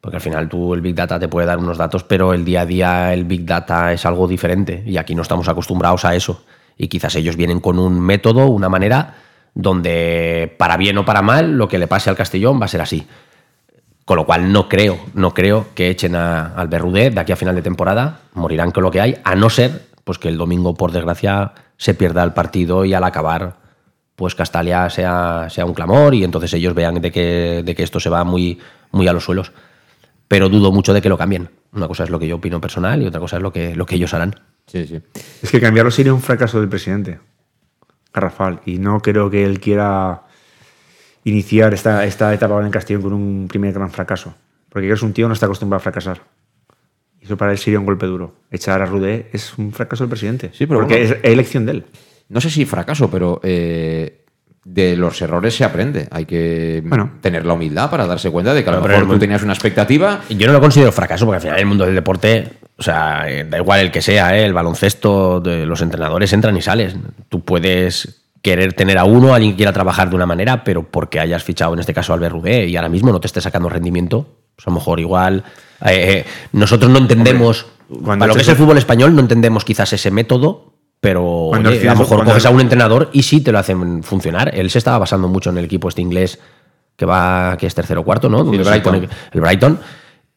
Porque al final tú el Big Data te puede dar unos datos, pero el día a día el Big Data es algo diferente y aquí no estamos acostumbrados a eso. Y quizás ellos vienen con un método, una manera donde para bien o para mal lo que le pase al Castellón va a ser así. Con lo cual no creo, no creo que echen a, al Berrudé de aquí a final de temporada, morirán con lo que hay, a no ser pues que el domingo, por desgracia, se pierda el partido y al acabar, pues Castalia sea, sea un clamor y entonces ellos vean de que, de que esto se va muy, muy a los suelos. Pero dudo mucho de que lo cambien. Una cosa es lo que yo opino personal y otra cosa es lo que, lo que ellos harán.
Sí, sí.
Es que cambiarlo sería un fracaso del presidente. Garrafal. Y no creo que él quiera iniciar esta, esta etapa en Castellón con un primer gran fracaso. Porque es un tío no está acostumbrado a fracasar. Y eso para él sería un golpe duro. Echar a Rudé es un fracaso del presidente. Sí, pero porque es elección de él.
No sé si fracaso, pero eh, de los errores se aprende. Hay que tener la humildad para darse cuenta de que a lo mejor tú tenías una expectativa.
Yo no lo considero fracaso, porque al final el mundo del deporte o sea, eh, da igual el que sea, ¿eh? el baloncesto, de los entrenadores entran y sales. Tú puedes querer tener a uno, alguien que quiera trabajar de una manera, pero porque hayas fichado en este caso al Rubé y ahora mismo no te esté sacando rendimiento, pues a lo mejor igual. Eh, nosotros no entendemos Para lo que es el fútbol español no entendemos quizás ese método, pero
Cuando
oye,
el
a lo mejor
cuando
coges a un entrenador y sí te lo hacen funcionar. Él se estaba basando mucho en el equipo este inglés que va, que es tercero o cuarto, ¿no?
El Brighton.
el Brighton.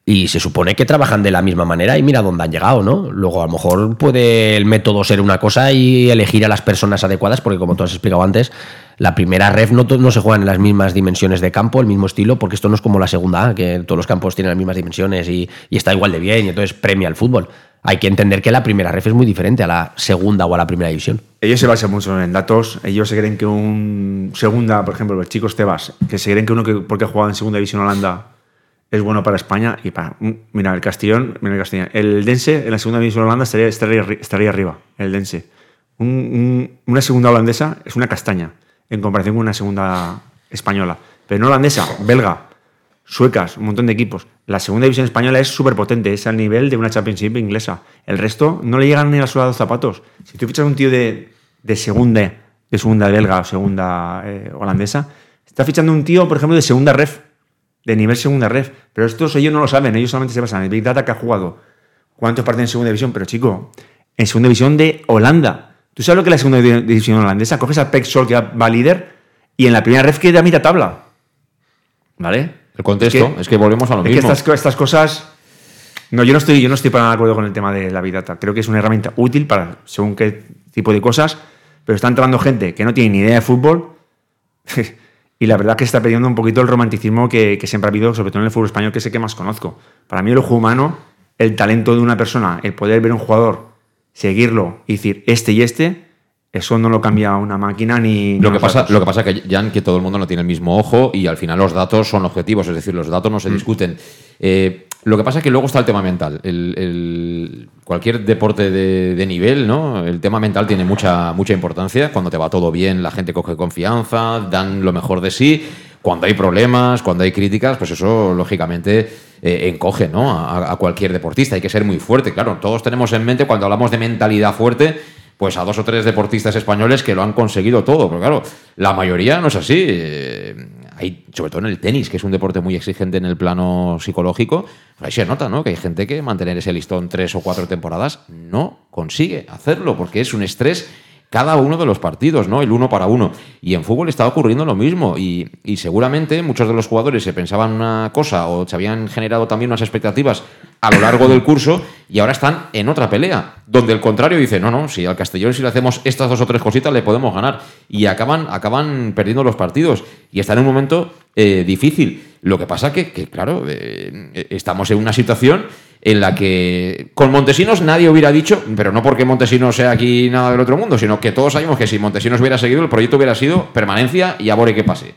Y se supone que trabajan de la misma manera y mira dónde han llegado, ¿no? Luego a lo mejor puede el método ser una cosa y elegir a las personas adecuadas, porque como tú has explicado antes, la primera ref no, se juegan en las mismas dimensiones de campo, el mismo estilo, porque esto no es como la segunda que todos los campos tienen las mismas dimensiones y, y está igual de bien y entonces premia el fútbol. Hay que entender que la primera ref es muy diferente a la segunda o a la primera división.
Ellos se basan mucho en datos. Ellos se creen que un segunda, por ejemplo, los chicos Tebas, que se creen que uno que porque ha jugado en segunda división Holanda es bueno para España y para. Mira, el Castellón, mira el Castellón. El Dense en la segunda división Holanda estaría, estaría, estaría arriba, el Dense. Un- un- una segunda holandesa es una castaña en comparación con una segunda española. Pero no holandesa, belga, suecas, un montón de equipos. La segunda división española es súper potente, es al nivel de una Championship inglesa. El resto no le llegan ni a la suela de los zapatos. Si tú fichas a un tío de, de segunda, de segunda belga o segunda eh, holandesa, está fichando un tío, por ejemplo, de segunda ref, de nivel segunda ref. Pero estos ellos no lo saben, ellos solamente se basan en el Big Data que ha jugado. ¿Cuántos partidos en segunda división? Pero chico, en segunda división de Holanda. ¿Tú sabes lo que es la segunda di- división holandesa? Coges a Pek Sol, que va líder, y en la primera ref queda a mitad tabla. ¿Vale?
El contexto, es que, volvemos a lo
Es que estas cosas. No, yo no estoy, yo no estoy para nada de acuerdo con el tema de la Big Data. Creo que es una herramienta útil para según qué tipo de cosas, pero está entrando gente que no tiene ni idea de fútbol. <laughs> y la verdad que está perdiendo un poquito el romanticismo que, que siempre ha habido, sobre todo en el fútbol español, que es el que más conozco. Para mí, el ojo humano, el talento de una persona, el poder ver un jugador, seguirlo y decir este y este, eso no lo cambia una máquina ni.
Lo que, pasa, lo que pasa es que, Jan, que todo el mundo no tiene el mismo ojo y al final los datos son objetivos, es decir, los datos no se
Mm.
discuten. Eh, lo que pasa es que luego está el tema mental. Cualquier deporte de, nivel, ¿no? El tema mental tiene mucha, mucha importancia. Cuando te va todo bien, la gente coge confianza, dan lo mejor de sí. Cuando hay problemas, cuando hay críticas, pues eso lógicamente eh, encoge ¿no? a, a cualquier deportista. Hay que ser muy fuerte, claro. Todos tenemos en mente cuando hablamos de mentalidad fuerte, pues a dos o tres deportistas españoles que lo han conseguido todo. Pero claro, la mayoría no es así. Hay, sobre todo en el tenis, que es un deporte muy exigente en el plano psicológico, ahí se nota, ¿no? Que hay gente que mantener ese listón tres o cuatro temporadas no consigue hacerlo, porque es un estrés cada uno de los partidos, ¿no? El uno para uno. Y en fútbol está ocurriendo lo mismo. Y, seguramente muchos de los jugadores se pensaban una cosa o se habían generado también unas expectativas a lo largo del curso y ahora están en otra pelea, donde el contrario dice, no, no, si al Castellón si le hacemos estas dos o tres cositas le podemos ganar. Y acaban, acaban perdiendo los partidos. Y están en un momento eh, difícil. Lo que pasa que, que claro, eh, estamos en una situación en la que con Montesinos nadie hubiera dicho, pero no porque Montesinos sea aquí nada del otro mundo, sino que todos sabemos que si Montesinos hubiera seguido, el proyecto hubiera sido permanencia y abore que pase.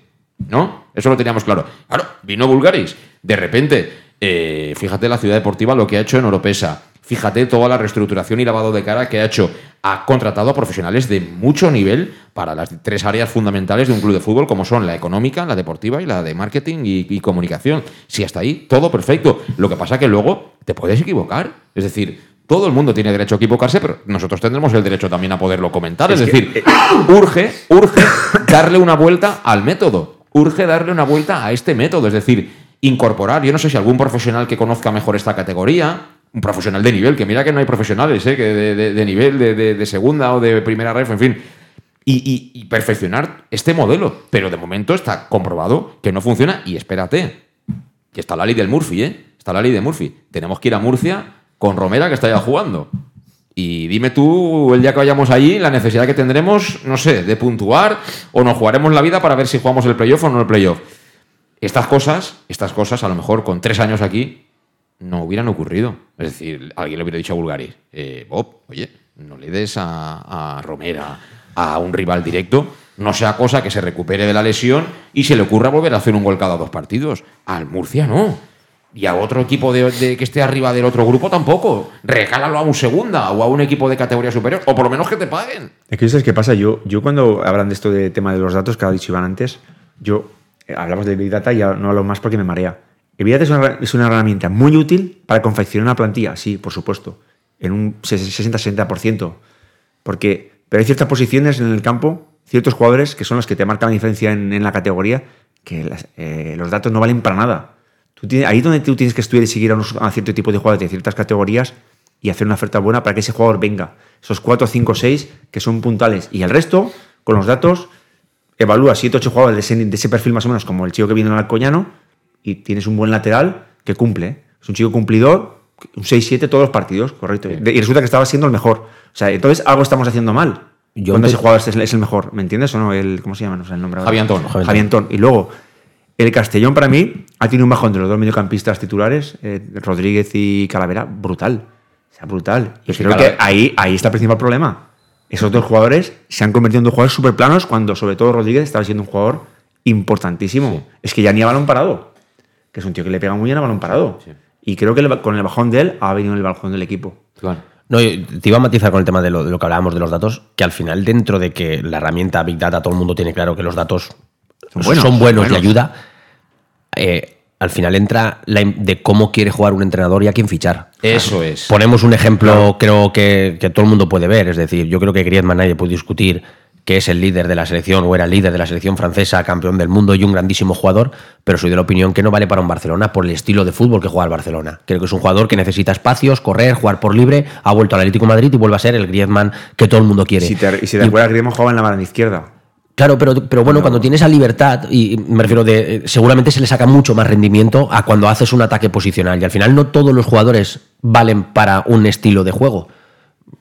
¿No? Eso lo teníamos claro. Claro, vino Bulgaris. De repente, eh, fíjate la ciudad deportiva lo que ha hecho en Oropesa. Fíjate toda la reestructuración y lavado de cara que ha hecho. Ha contratado a profesionales de mucho nivel para las tres áreas fundamentales de un club de fútbol, como son la económica, la deportiva y la de marketing y, y comunicación. Si hasta ahí, todo perfecto. Lo que pasa que luego te puedes equivocar. Es decir, todo el mundo tiene derecho a equivocarse, pero nosotros tendremos el derecho también a poderlo comentar. Es,
Es que- eh,
decir, urge, urge darle una vuelta al método. Urge darle una vuelta a este método. Es decir, incorporar, yo no sé si algún profesional que conozca mejor esta categoría, un profesional de nivel, que mira que no hay profesionales, ¿eh? que de, de- nivel, de, segunda o de primera ref, en fin. Y perfeccionar este modelo. Pero de momento está comprobado que no funciona. Y espérate, que está la ley del Murphy, ¿eh? Está la ley de Murphy. Tenemos que ir a Murcia con Romera, que está ya jugando. Y dime tú, el día que vayamos allí, la necesidad que tendremos, no sé, de puntuar o nos jugaremos la vida para ver si jugamos el playoff o no el playoff. Estas cosas, estas cosas, a lo mejor con tres años aquí, no hubieran ocurrido. Es decir, alguien le hubiera dicho a Bulgaris, eh, Bob, oye, no le des a, a Romera a un rival directo, no sea cosa que se recupere de la lesión y se le ocurra volver a hacer un gol cada dos partidos. Al Murcia no. Y a otro equipo de, que esté arriba del otro grupo tampoco. Regálalo a un segunda o a un equipo de categoría superior, o por lo menos que te paguen.
Es que ¿sabes qué pasa? Yo, yo cuando hablan de esto de tema de los datos que ha dicho Iván antes, yo hablamos de Big Data y no hablo más porque me marea. El Big Data es una, herramienta muy útil para confeccionar una plantilla, sí, por supuesto, en un 60-60%. Porque, pero hay ciertas posiciones en el campo, ciertos jugadores que son los que te marcan la diferencia en, la categoría, que eh, los datos no valen para nada. Ahí es donde tú tienes que estudiar y seguir a, a cierto tipo de jugadores de ciertas categorías y hacer una oferta buena para que ese jugador venga. Esos 4, 5, 6 que son puntales. Y el resto, con los datos, evalúa 7, 8 jugadores de ese, de ese perfil más o menos, como el chico que viene en el Alcoñano, y tienes un buen lateral que cumple. Es un chico cumplidor, un 6-7 todos los partidos, correcto. Y resulta que estaba siendo el mejor. O sea, entonces algo estamos haciendo mal.
Yo
cuando ese jugador es, el mejor, ¿me entiendes o no? El, ¿Cómo se llama? No sé el nombre.
Javi Antón.
Javi Antón. Y luego, el Castellón para mí ha tenido un bajón de los dos mediocampistas titulares, eh, Rodríguez y Calavera, brutal. O sea, brutal. Y creo que ahí, ahí está el principal problema. Esos dos jugadores se han convertido en dos jugadores súper planos cuando, sobre todo, Rodríguez estaba siendo un jugador importantísimo. Es que ya ni a balón parado. Que es un tío que le pega muy bien a balón parado. Y creo que el- con el bajón de él ha venido el bajón del equipo.
Claro.
No, yo te iba a matizar con el tema de lo, de lo que hablábamos de los datos, que al final dentro de que la herramienta Big Data, todo el mundo tiene claro que los datos
Son
son
buenos,
buenos. y ayuda, eh, al final entra la de cómo quiere jugar un entrenador y a quién fichar.
Eso es.
Ponemos un ejemplo, creo que, que todo el mundo puede ver. Es decir, yo creo que Griezmann nadie puede discutir que es el líder de la selección o era el líder de la selección francesa, campeón del mundo y un grandísimo jugador, pero soy de la opinión que no vale para un Barcelona por el estilo de fútbol que juega el Barcelona. Creo que es un jugador que necesita espacios, correr, jugar por libre, ha vuelto al Atlético de Madrid y vuelve a ser el Griezmann que todo el mundo quiere.
Si te, y si te acuerdas, Griezmann jugaba en la mano izquierda.
Claro, pero, pero bueno, cuando tienes esa libertad, y me refiero de. eh, Seguramente se le saca mucho más rendimiento a cuando haces un ataque posicional. Y al final no todos los jugadores valen para un estilo de juego.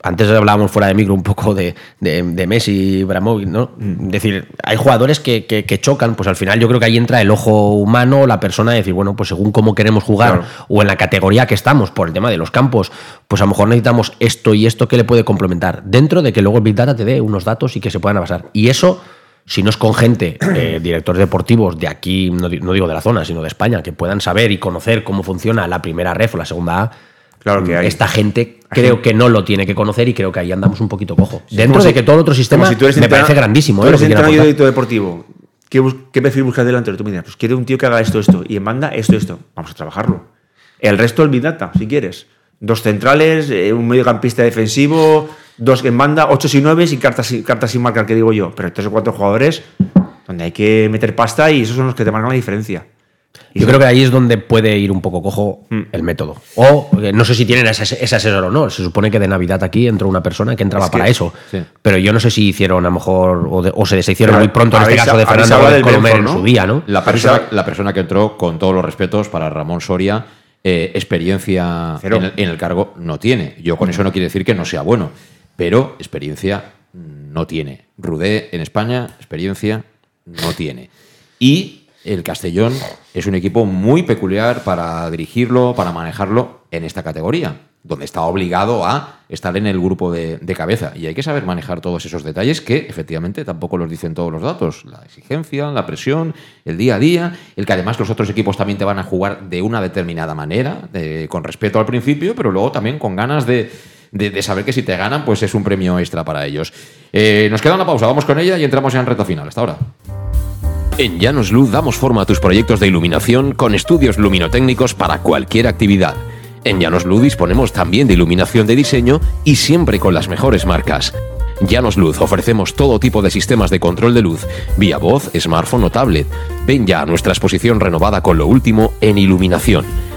Antes hablábamos fuera de micro un poco de, de, de Messi y Ibrahimovic, ¿no? Es decir, hay jugadores que, que- que chocan, pues al final yo creo que ahí entra el ojo humano, la persona, de decir, bueno, pues según cómo queremos jugar
Claro.
o en la categoría que estamos, por el tema de los campos, pues a lo mejor necesitamos esto y esto que le puede complementar, dentro de que luego el Big Data te dé unos datos y que se puedan basar. Y eso, si no es con gente, eh, <clears throat> directores deportivos de aquí, no, no digo de la zona, sino de España, que puedan saber y conocer cómo funciona la primera ref o la segunda A,
Claro que hay.
esta gente creo que no lo tiene que conocer y creo que ahí andamos un poquito cojo. Dentro
Como
de
si-
que todo el otro sistema
si tú eres
me parece grandísimo.
Tú
eh, lo
eres
que
entrenador y
aportar.
director deportivo. ¿Qué, qué perfil buscas delantero? Tú me dirás, pues quiero un tío que haga esto, esto. Y en banda, esto, esto. Vamos a trabajarlo. El resto el Big Data, si quieres. Dos centrales, eh, un mediocampista defensivo, dos en banda, ocho y nueve y cartas, sin- cartas sin marcar, que digo yo. Pero tres o cuatro jugadores donde hay que meter pasta y esos son los que te marcan la diferencia. Y
Yo creo que ahí es donde puede ir un poco cojo
Mm.
el método. O eh, no sé si tienen ese, ese asesor o no. Se supone que de Navidad aquí entró una persona que entraba
Es que-
para eso.
sí.
Pero yo no sé si hicieron a lo mejor, o, de- o se deshicieron
Pero
muy pronto en este caso de Fernando
del
Colomer en
Brentford,
su
¿no?
día, ¿no?
La persona, la persona que entró, con todos los respetos para Ramón Soria, eh, experiencia en el, en el cargo no tiene. Yo con eso no quiere decir que no sea bueno, pero experiencia no tiene. Rudé en España, experiencia no tiene. Y el Castellón es un equipo muy peculiar para dirigirlo, para manejarlo en esta categoría, donde está obligado a estar en el grupo de, cabeza. Y hay que saber manejar todos esos detalles que efectivamente tampoco los dicen todos los datos. La exigencia, la presión, el día a día, el que además los otros equipos también te van a jugar de una determinada manera, con respeto al principio, pero luego también con ganas de, de- saber que si te ganan, pues es un premio extra para ellos. Eh, nos queda una pausa, vamos con ella y entramos ya en reta final. Hasta ahora. En Llanos Luz damos forma a tus proyectos de iluminación con estudios luminotécnicos para cualquier actividad. En Llanos Luz disponemos también de iluminación de diseño y siempre con las mejores marcas. Llanos Luz ofrecemos todo tipo de sistemas de control de luz, vía voz, smartphone o tablet. Ven ya a nuestra exposición renovada con lo último en iluminación.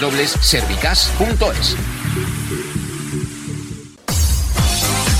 www.servicas.es.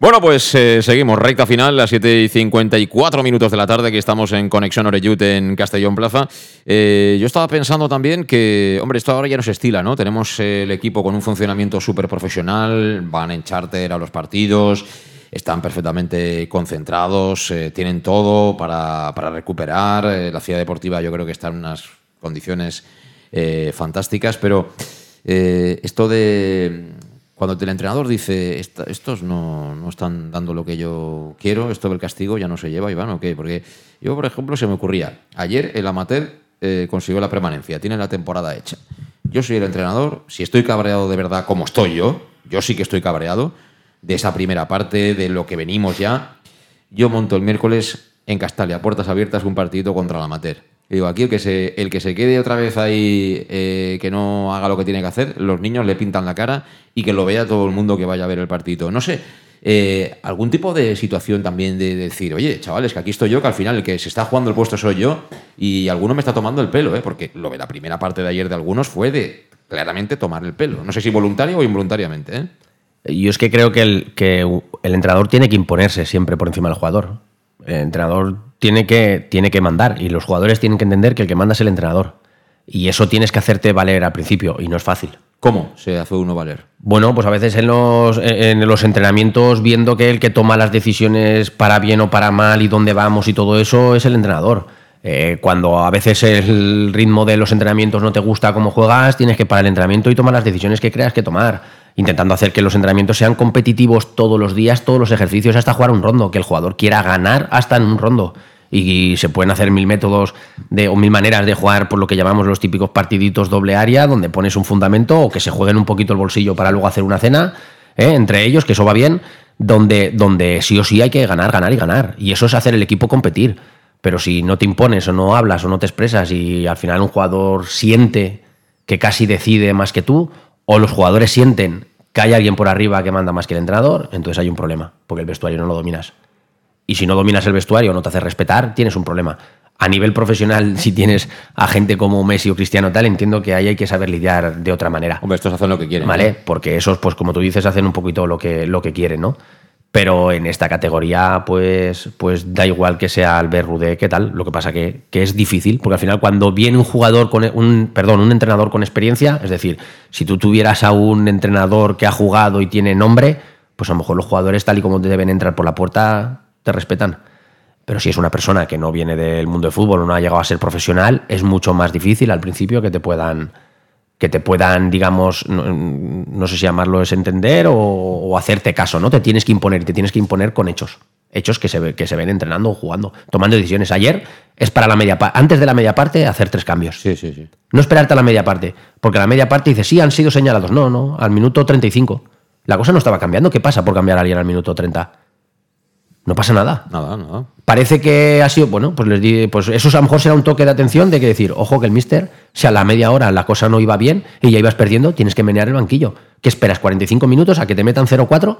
Bueno, pues eh, seguimos, recta final, las 7 y 54 minutos de la tarde, que estamos en Conexión Oreyut en Castellón Plaza. Eh, yo estaba pensando también que, hombre, esto ahora ya no se estila, ¿no? Tenemos el equipo con un funcionamiento súper profesional, van en charter a los partidos, están perfectamente concentrados, eh, tienen todo para, para recuperar. la ciudad deportiva yo creo que está en unas condiciones fantásticas, pero esto de cuando el entrenador dice, estos no, no, están dando lo que yo quiero, esto del castigo ya no se lleva, Iván, ¿o? Porque yo, por ejemplo, se me ocurría, ayer el amateur eh, consiguió la permanencia, tiene la temporada hecha. Yo soy el entrenador, si estoy cabreado de verdad como estoy yo, yo sí que estoy cabreado de esa primera parte, de lo que venimos ya, yo monto el miércoles en Castalia, puertas abiertas, un partido contra el amateur digo, aquí el que se, el que se quede otra vez ahí, eh, que no haga lo que tiene que hacer, los niños le pintan la cara y que lo vea todo el mundo que vaya a ver el partido. No sé, eh, algún tipo de situación también de, decir, oye, chavales, que aquí estoy yo, que al final el que se está jugando el puesto soy yo y alguno me está tomando el pelo, ¿eh? porque lo de la primera parte de ayer de algunos fue de claramente tomar el pelo. No sé si voluntario o involuntariamente. ¿eh?
Yo es que creo que el, que el entrenador tiene que imponerse siempre por encima del jugador. El entrenador tiene que, tiene que mandar y los jugadores tienen que entender que el que manda es el entrenador. Y eso tienes que hacerte valer al principio y no es fácil.
¿Cómo se hace uno valer?
Bueno, pues a veces en los, en los entrenamientos, viendo que el que toma las decisiones para bien o para mal y dónde vamos y todo eso es el entrenador. Eh, cuando a veces el ritmo de los entrenamientos no te gusta cómo juegas, tienes que parar el entrenamiento y tomar las decisiones que creas que tomar intentando hacer que los entrenamientos sean competitivos todos los días, todos los ejercicios, hasta jugar un rondo, que el jugador quiera ganar hasta en un rondo. Y se pueden hacer mil métodos de, o mil maneras de jugar por lo que llamamos los típicos partiditos doble área, donde pones un fundamento o que se jueguen un poquito el bolsillo para luego hacer una cena, ¿eh? entre ellos, que eso va bien, donde, donde sí o sí hay que ganar, ganar y ganar. Y eso es hacer el equipo competir. Pero si no te impones o no hablas o no te expresas y al final un jugador siente que casi decide más que tú, o los jugadores sienten que hay alguien por arriba que manda más que el entrenador, entonces hay un problema, porque el vestuario no lo dominas. Y si no dominas el vestuario, no te hace respetar, tienes un problema. A nivel profesional, <laughs> si tienes a gente como Messi o Cristiano tal, entiendo que ahí hay que saber lidiar de otra manera.
Hombre, estos hacen lo que quieren.
Vale, porque esos, pues como tú dices, hacen un poquito lo que, lo que quieren, ¿no? Pero en esta categoría, pues, pues da igual que sea Albert Rudé, ¿qué tal? Lo que pasa que, que es difícil, porque al final cuando viene un jugador con un, perdón, un entrenador con experiencia, es decir, si tú tuvieras a un entrenador que ha jugado y tiene nombre, pues a lo mejor los jugadores, tal y como deben entrar por la puerta, te respetan. Pero si es una persona que no viene del mundo del fútbol o no ha llegado a ser profesional, es mucho más difícil al principio que te puedan que te puedan, digamos, no, sé si llamarlo es entender o, hacerte caso, ¿no? Te tienes que imponer y te tienes que imponer con hechos. Hechos que se, que se ven entrenando o jugando, tomando decisiones. Ayer es para la media parte, antes de la media parte, hacer tres cambios.
Sí, sí, sí.
No esperarte a la media parte, porque la media parte dice, sí, han sido señalados. No, no, al minuto 35. La cosa no estaba cambiando. ¿Qué pasa por cambiar a alguien al minuto 30? No pasa nada.
Nada, nada.
Parece que ha sido, bueno, pues les di, pues eso a lo mejor será un toque de atención de que decir, ojo que el mister, si a la media hora la cosa no iba bien y ya ibas perdiendo, tienes que menear el banquillo. ¿Qué esperas? ¿45 minutos a que te metan 0-4?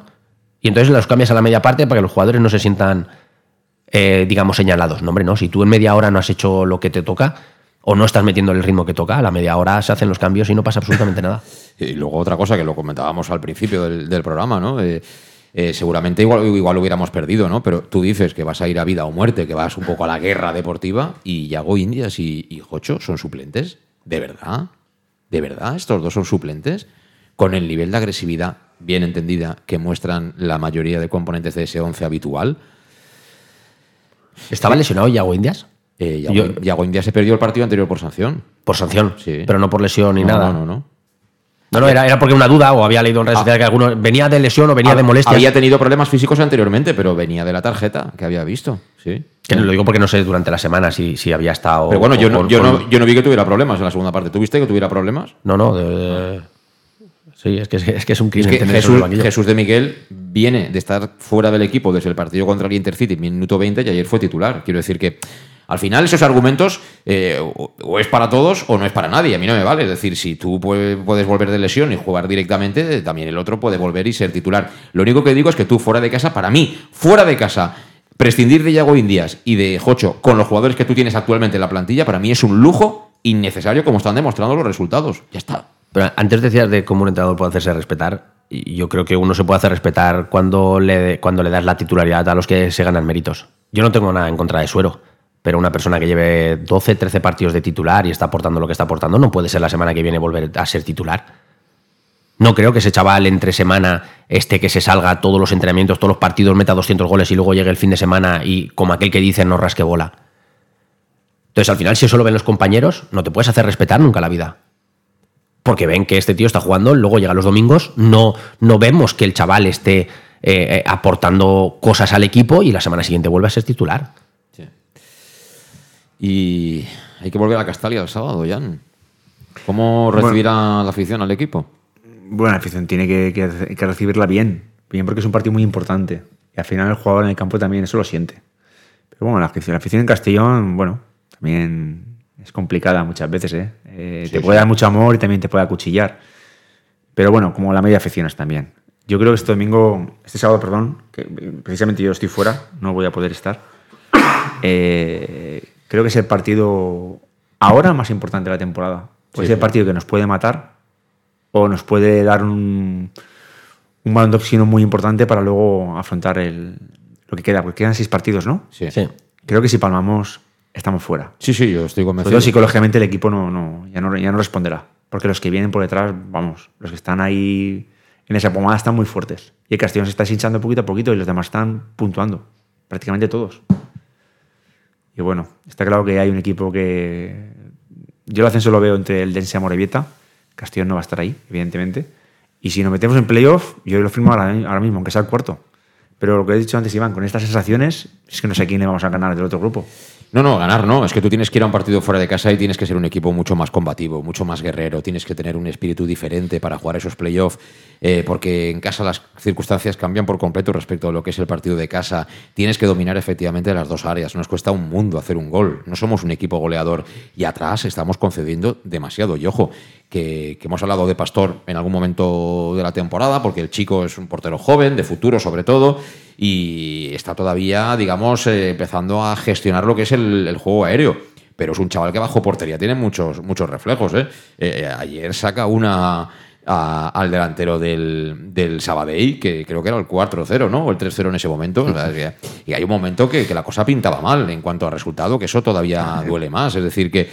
Y entonces los cambias a la media parte para que los jugadores no se sientan, eh, digamos, señalados. No, hombre, no. Si tú en media hora no has hecho lo que te toca, o no estás metiendo el ritmo que toca, a la media hora se hacen los cambios y no pasa absolutamente nada. <laughs>
Y luego otra cosa que lo comentábamos al principio del, programa, ¿no? Eh, eh, seguramente igual, igual hubiéramos perdido, ¿no? Pero tú dices que vas a ir a vida o muerte, que vas un poco a la guerra deportiva y Yago Indias y, y Jocho son suplentes. ¿De verdad? ¿De verdad? ¿Estos dos son suplentes? Con el nivel de agresividad bien entendida que muestran la mayoría de componentes de ese 11 habitual.
¿Estaba lesionado Yago Indias?
Eh, Yago, Indias se perdió el partido anterior por sanción.
Por sanción,
sí.
Pero no por lesión ni nada.
No, no, no.
No, no, era, era porque una duda o había leído en redes ah. sociales que alguno venía de lesión o venía de molestias.
Había tenido problemas físicos anteriormente, pero venía de la tarjeta que había visto. Sí.
Que lo digo porque no sé durante la semana si, si había estado.
Pero bueno, yo, no, yo, no, yo no vi que tuviera problemas en la segunda parte. ¿Tuviste que tuviera problemas?
No, no. Sí, es que es, que es un crimen.
Jesús, Jesús, de Miguel viene de estar fuera del equipo desde el partido contra el Intercity, minuto 20, y ayer fue titular. Quiero decir que Al final, esos argumentos eh, o es para todos o no es para nadie. A mí no me vale. Es decir, si tú puedes volver de lesión y jugar directamente, también el otro puede volver y ser titular. Lo único que digo es que tú fuera de casa, para mí, fuera de casa, prescindir de Yago Indias y de Jocho con los jugadores que tú tienes actualmente en la plantilla, para mí es un lujo innecesario como están demostrando los resultados. Ya está.
Pero antes decías de cómo un entrenador puede hacerse respetar. Yo creo que uno se puede hacer respetar cuando le, cuando le das la titularidad a los que se ganan méritos. Yo no tengo nada en contra de Suero, pero una persona que lleve 12, 13 partidos de titular y está aportando lo que está aportando no puede ser la semana que viene volver a ser titular. No creo que ese chaval entre semana, este que se salga todos los entrenamientos, todos los partidos, meta 200 goles y luego llegue el fin de semana y como aquel que dice no rasque bola. Entonces al final si eso lo ven los compañeros, no te puedes hacer respetar nunca la vida porque ven que este tío está jugando, luego llega los domingos, no, no vemos que el chaval esté eh, eh, aportando cosas al equipo y la semana siguiente vuelve a ser titular.
Y hay que volver a Castalia el sábado, Jan. ¿Cómo recibirá la afición al equipo?
Bueno, la afición tiene que, recibirla bien, bien porque es un partido muy importante. Y al final el jugador en el campo también eso lo siente. Pero bueno, la afición, la afición en Castellón, bueno, también es complicada muchas veces, ¿eh? eh te puede dar mucho amor y también te puede acuchillar. Pero bueno, como la media aficiones también. Yo creo que este domingo, este sábado, perdón, que precisamente yo estoy fuera, no voy a poder estar. <coughs> Eh, creo que es el partido ahora más importante de la temporada. Pues es el partido que nos puede matar o nos puede dar un, un balón de oxígeno muy importante para luego afrontar el, lo que queda, porque quedan seis partidos, ¿no?
Sí. sí.
Creo que si palmamos estamos fuera.
Sí, sí, yo estoy convencido.
psicológicamente el equipo no, no, ya no, ya no responderá. Porque los que vienen por detrás, vamos, los que están ahí en esa pomada están muy fuertes. Y el Castellón se está hinchando poquito a poquito y los demás están puntuando. Prácticamente todos. Y bueno, está claro que hay un equipo que. Yo el ascenso lo veo entre el Dense y Morevieta. Castellón no va a estar ahí, evidentemente. Y si nos metemos en playoff, yo lo firmo ahora, mismo, aunque sea el cuarto. Pero lo que he dicho antes, Iván, con estas sensaciones, es que no sé quién le vamos a ganar del otro grupo.
No, no, ganar no. Es que tú tienes que ir a un partido fuera de casa y tienes que ser un equipo mucho más combativo, mucho más guerrero. Tienes que tener un espíritu diferente para jugar esos playoffs, eh, porque en casa las circunstancias cambian por completo respecto a lo que es el partido de casa. Tienes que dominar efectivamente las dos áreas. Nos cuesta un mundo hacer un gol. No somos un equipo goleador y atrás estamos concediendo demasiado. Y ojo, que, hemos hablado de Pastor en algún momento de la temporada, porque el chico es un portero joven, de futuro sobre todo, y está todavía, digamos, eh, empezando a gestionar lo que es el, juego aéreo. Pero es un chaval que bajo portería tiene muchos, muchos reflejos. ¿eh? Eh, ayer saca una al delantero del, del Sabadell, que creo que era el 4-0, ¿no? O el 3-0 en ese momento. y hay un momento que, que la cosa pintaba mal en cuanto a resultado, que eso todavía <laughs> duele más. Es decir, que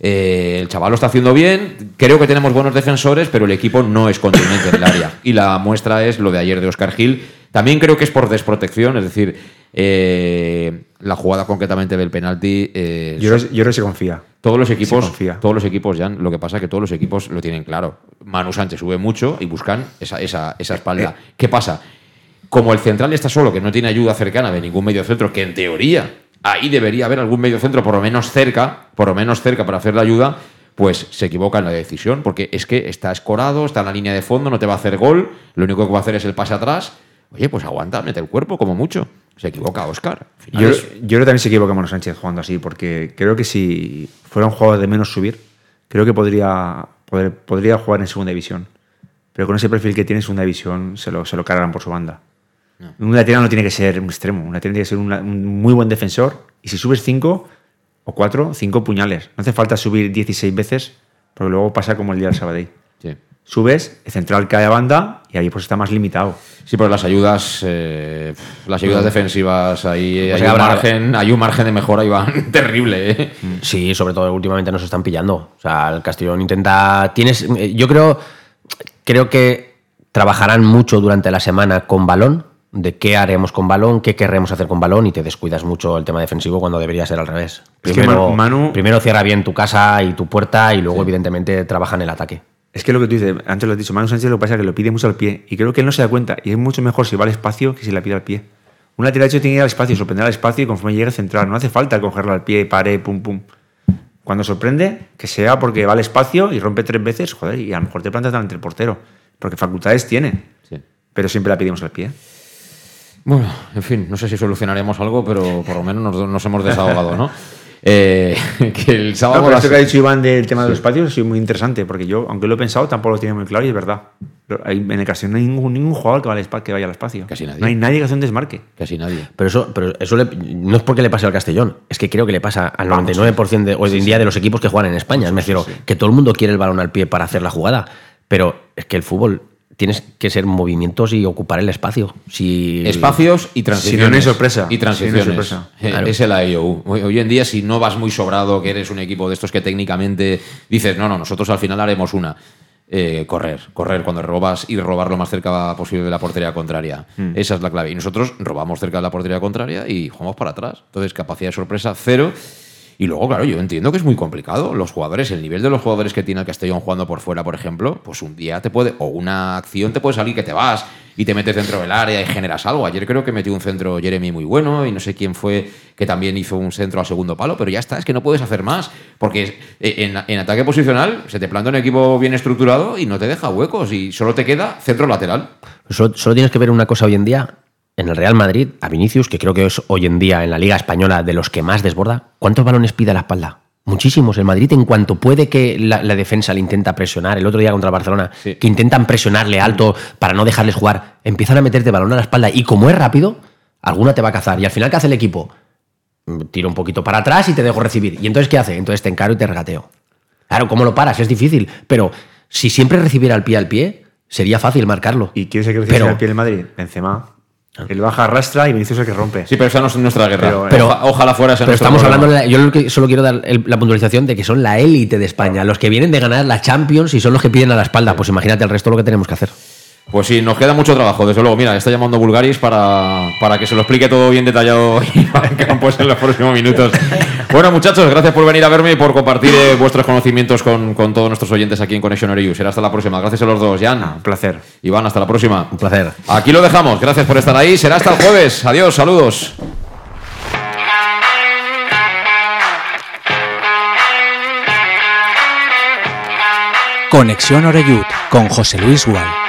eh, el chaval lo está haciendo bien. Creo que tenemos buenos defensores, pero el equipo no es contundente en el área. Y la muestra es lo de ayer de Oscar Gil. También creo que es por desprotección, es decir, eh, la jugada concretamente del penalti.
Eh, yo, creo, que se confía.
Todos los equipos, todos los equipos, ya lo que pasa es que todos los equipos lo tienen claro. Manu Sánchez sube mucho y buscan esa, esa, esa espalda. ¿Qué pasa? Como el central está solo, que no tiene ayuda cercana de ningún medio centro, que en teoría ahí debería haber algún medio centro por lo menos cerca, por lo menos cerca para hacer la ayuda, pues se equivoca en la decisión, porque es que está escorado, está en la línea de fondo, no te va a hacer gol, lo único que va a hacer es el pase atrás. Oye, pues aguanta, mete el cuerpo como mucho. Se equivoca Oscar.
Yo, creo que también se equivoca Manu Sánchez jugando así, porque creo que si fuera un jugador de menos subir, creo que podría, podría jugar en segunda división. Pero con ese perfil que tiene en segunda división, se lo, se lo cargan por su banda. Un lateral no tiene que ser un extremo, un lateral tiene que ser un, muy buen defensor. Y si subes 5 o 4, 5 puñales. No hace falta subir 16 veces, porque luego pasa como el día del Sabadell. Subes, el central cae a banda y ahí pues está más limitado.
Sí, pero las ayudas, eh, las ayudas defensivas, ahí pues hay, un margen, hay un margen de mejora, Iván, <laughs> terrible. ¿eh?
Sí, sobre todo últimamente nos están pillando. O sea, el Castellón intenta. Tienes. Yo creo. Creo que trabajarán mucho durante la semana con balón de qué haremos con balón, qué querremos hacer con balón y te descuidas mucho el tema defensivo cuando debería ser al revés. Primero, primero cierra bien tu casa y tu puerta y luego evidentemente trabaja en el ataque.
Es que lo que tú dices, antes lo has dicho, Manu Sánchez lo que pasa es que lo pide mucho al pie y creo que él no se da cuenta y es mucho mejor si va al espacio que si la pide al pie. Un lateral tiene que ir al espacio, sorprender al espacio y conforme llegue a centrar, no hace falta cogerlo al pie, pare, pum, pum. Cuando sorprende, que sea porque va al espacio y rompe tres veces, joder, y a lo mejor te plantas delante del portero, porque facultades tiene, pero siempre la pedimos al pie.
Bueno, en fin, no sé si solucionaremos algo, pero por lo menos nos, hemos desahogado, ¿no? <laughs> Eh, <laughs> que el sábado.
No,
las-
esto que ha dicho Iván del tema de los espacios ha sido muy interesante, porque yo, aunque lo he pensado, tampoco lo tiene muy claro y es verdad. Hay- en el Castellón no hay ningún, ningún jugador que vaya, al espa- que vaya al espacio.
Casi nadie.
No hay nadie que hace un desmarque.
Casi nadie.
Pero eso, pero eso le- no es porque le pase al Castellón, es que creo que le pasa al 99% de, hoy en día de los equipos que juegan en España. Me refiero que todo el mundo quiere el balón al pie para hacer la jugada, pero es que el fútbol tienes que ser movimientos y ocupar el espacio. Si
Espacios y transiciones.
Si no, sorpresa.
Y transiciones.
Si no hay sorpresa.
Eh,
Claro.
Es el AEOU. Hoy, hoy en día, si no vas muy sobrado, que eres un equipo de estos que técnicamente dices, no, no, nosotros al final haremos una. eh, correr, correr cuando robas y robar lo más cerca posible de la portería contraria.
Mm.
Esa es la clave. Y nosotros robamos cerca de la portería contraria y jugamos para atrás. Entonces, capacidad de sorpresa cero. Y luego, claro, yo entiendo que es muy complicado. Los jugadores, el nivel de los jugadores que tiene el Castellón jugando por fuera, por ejemplo, pues un día te puede, o una acción te puede salir que te vas y te metes dentro del área y generas algo. Ayer creo que metió un centro Jeremy muy bueno y no sé quién fue que también hizo un centro al segundo palo, pero ya está, es que no puedes hacer más. Porque en, en ataque posicional se te planta un equipo bien estructurado y no te deja huecos y solo te queda centro lateral.
Solo, solo tienes que ver una cosa hoy en día. En el Real Madrid, a Vinicius, que creo que es hoy en día en la Liga Española de los que más desborda, ¿cuántos balones pide a la espalda? Muchísimos. El Madrid, en cuanto puede que la, la defensa le intenta presionar, el otro día contra el Barcelona,
Sí.
que intentan presionarle alto para no dejarles jugar, empiezan a meterte balón a la espalda y como es rápido, alguna te va a cazar. Y al final, ¿qué hace el equipo? Mm, Tiro un poquito para atrás y te dejo recibir. ¿Y entonces qué hace? Entonces te encaro y te regateo. Claro, ¿cómo lo paras? Es difícil. Pero si siempre recibiera al pie al pie, sería fácil marcarlo.
¿Y quién es el que
Pero-
al pie el Madrid? Benzema. Él baja, arrastra y Vinicius es el que rompe.
Sí, pero esa no es nuestra guerra.
Pero, eh,
Pero-
Oja- ojalá fuera ese
Pero estamos
problema.
hablando, de la- yo que solo quiero dar el- la puntualización de que son la élite de España, los que vienen de ganar la Champions y son los que piden a la espalda. Pues imagínate el resto lo que tenemos que hacer.
Pues sí, nos queda mucho trabajo, desde luego. Mira, está llamando Bulgaris para, para que se lo explique todo bien detallado <laughs> Iván Campos en los próximos minutos. Bueno, muchachos, gracias por venir a verme y por compartir eh, vuestros conocimientos con, con todos nuestros oyentes aquí en Connection Ereus. Será hasta la próxima. Gracias a los dos, Jan.
un placer.
Iván, hasta la próxima.
Un placer.
Aquí lo dejamos. Gracias por estar ahí. Será hasta el jueves. Adiós, saludos.
Conexión Oreyud con José Luis Gual.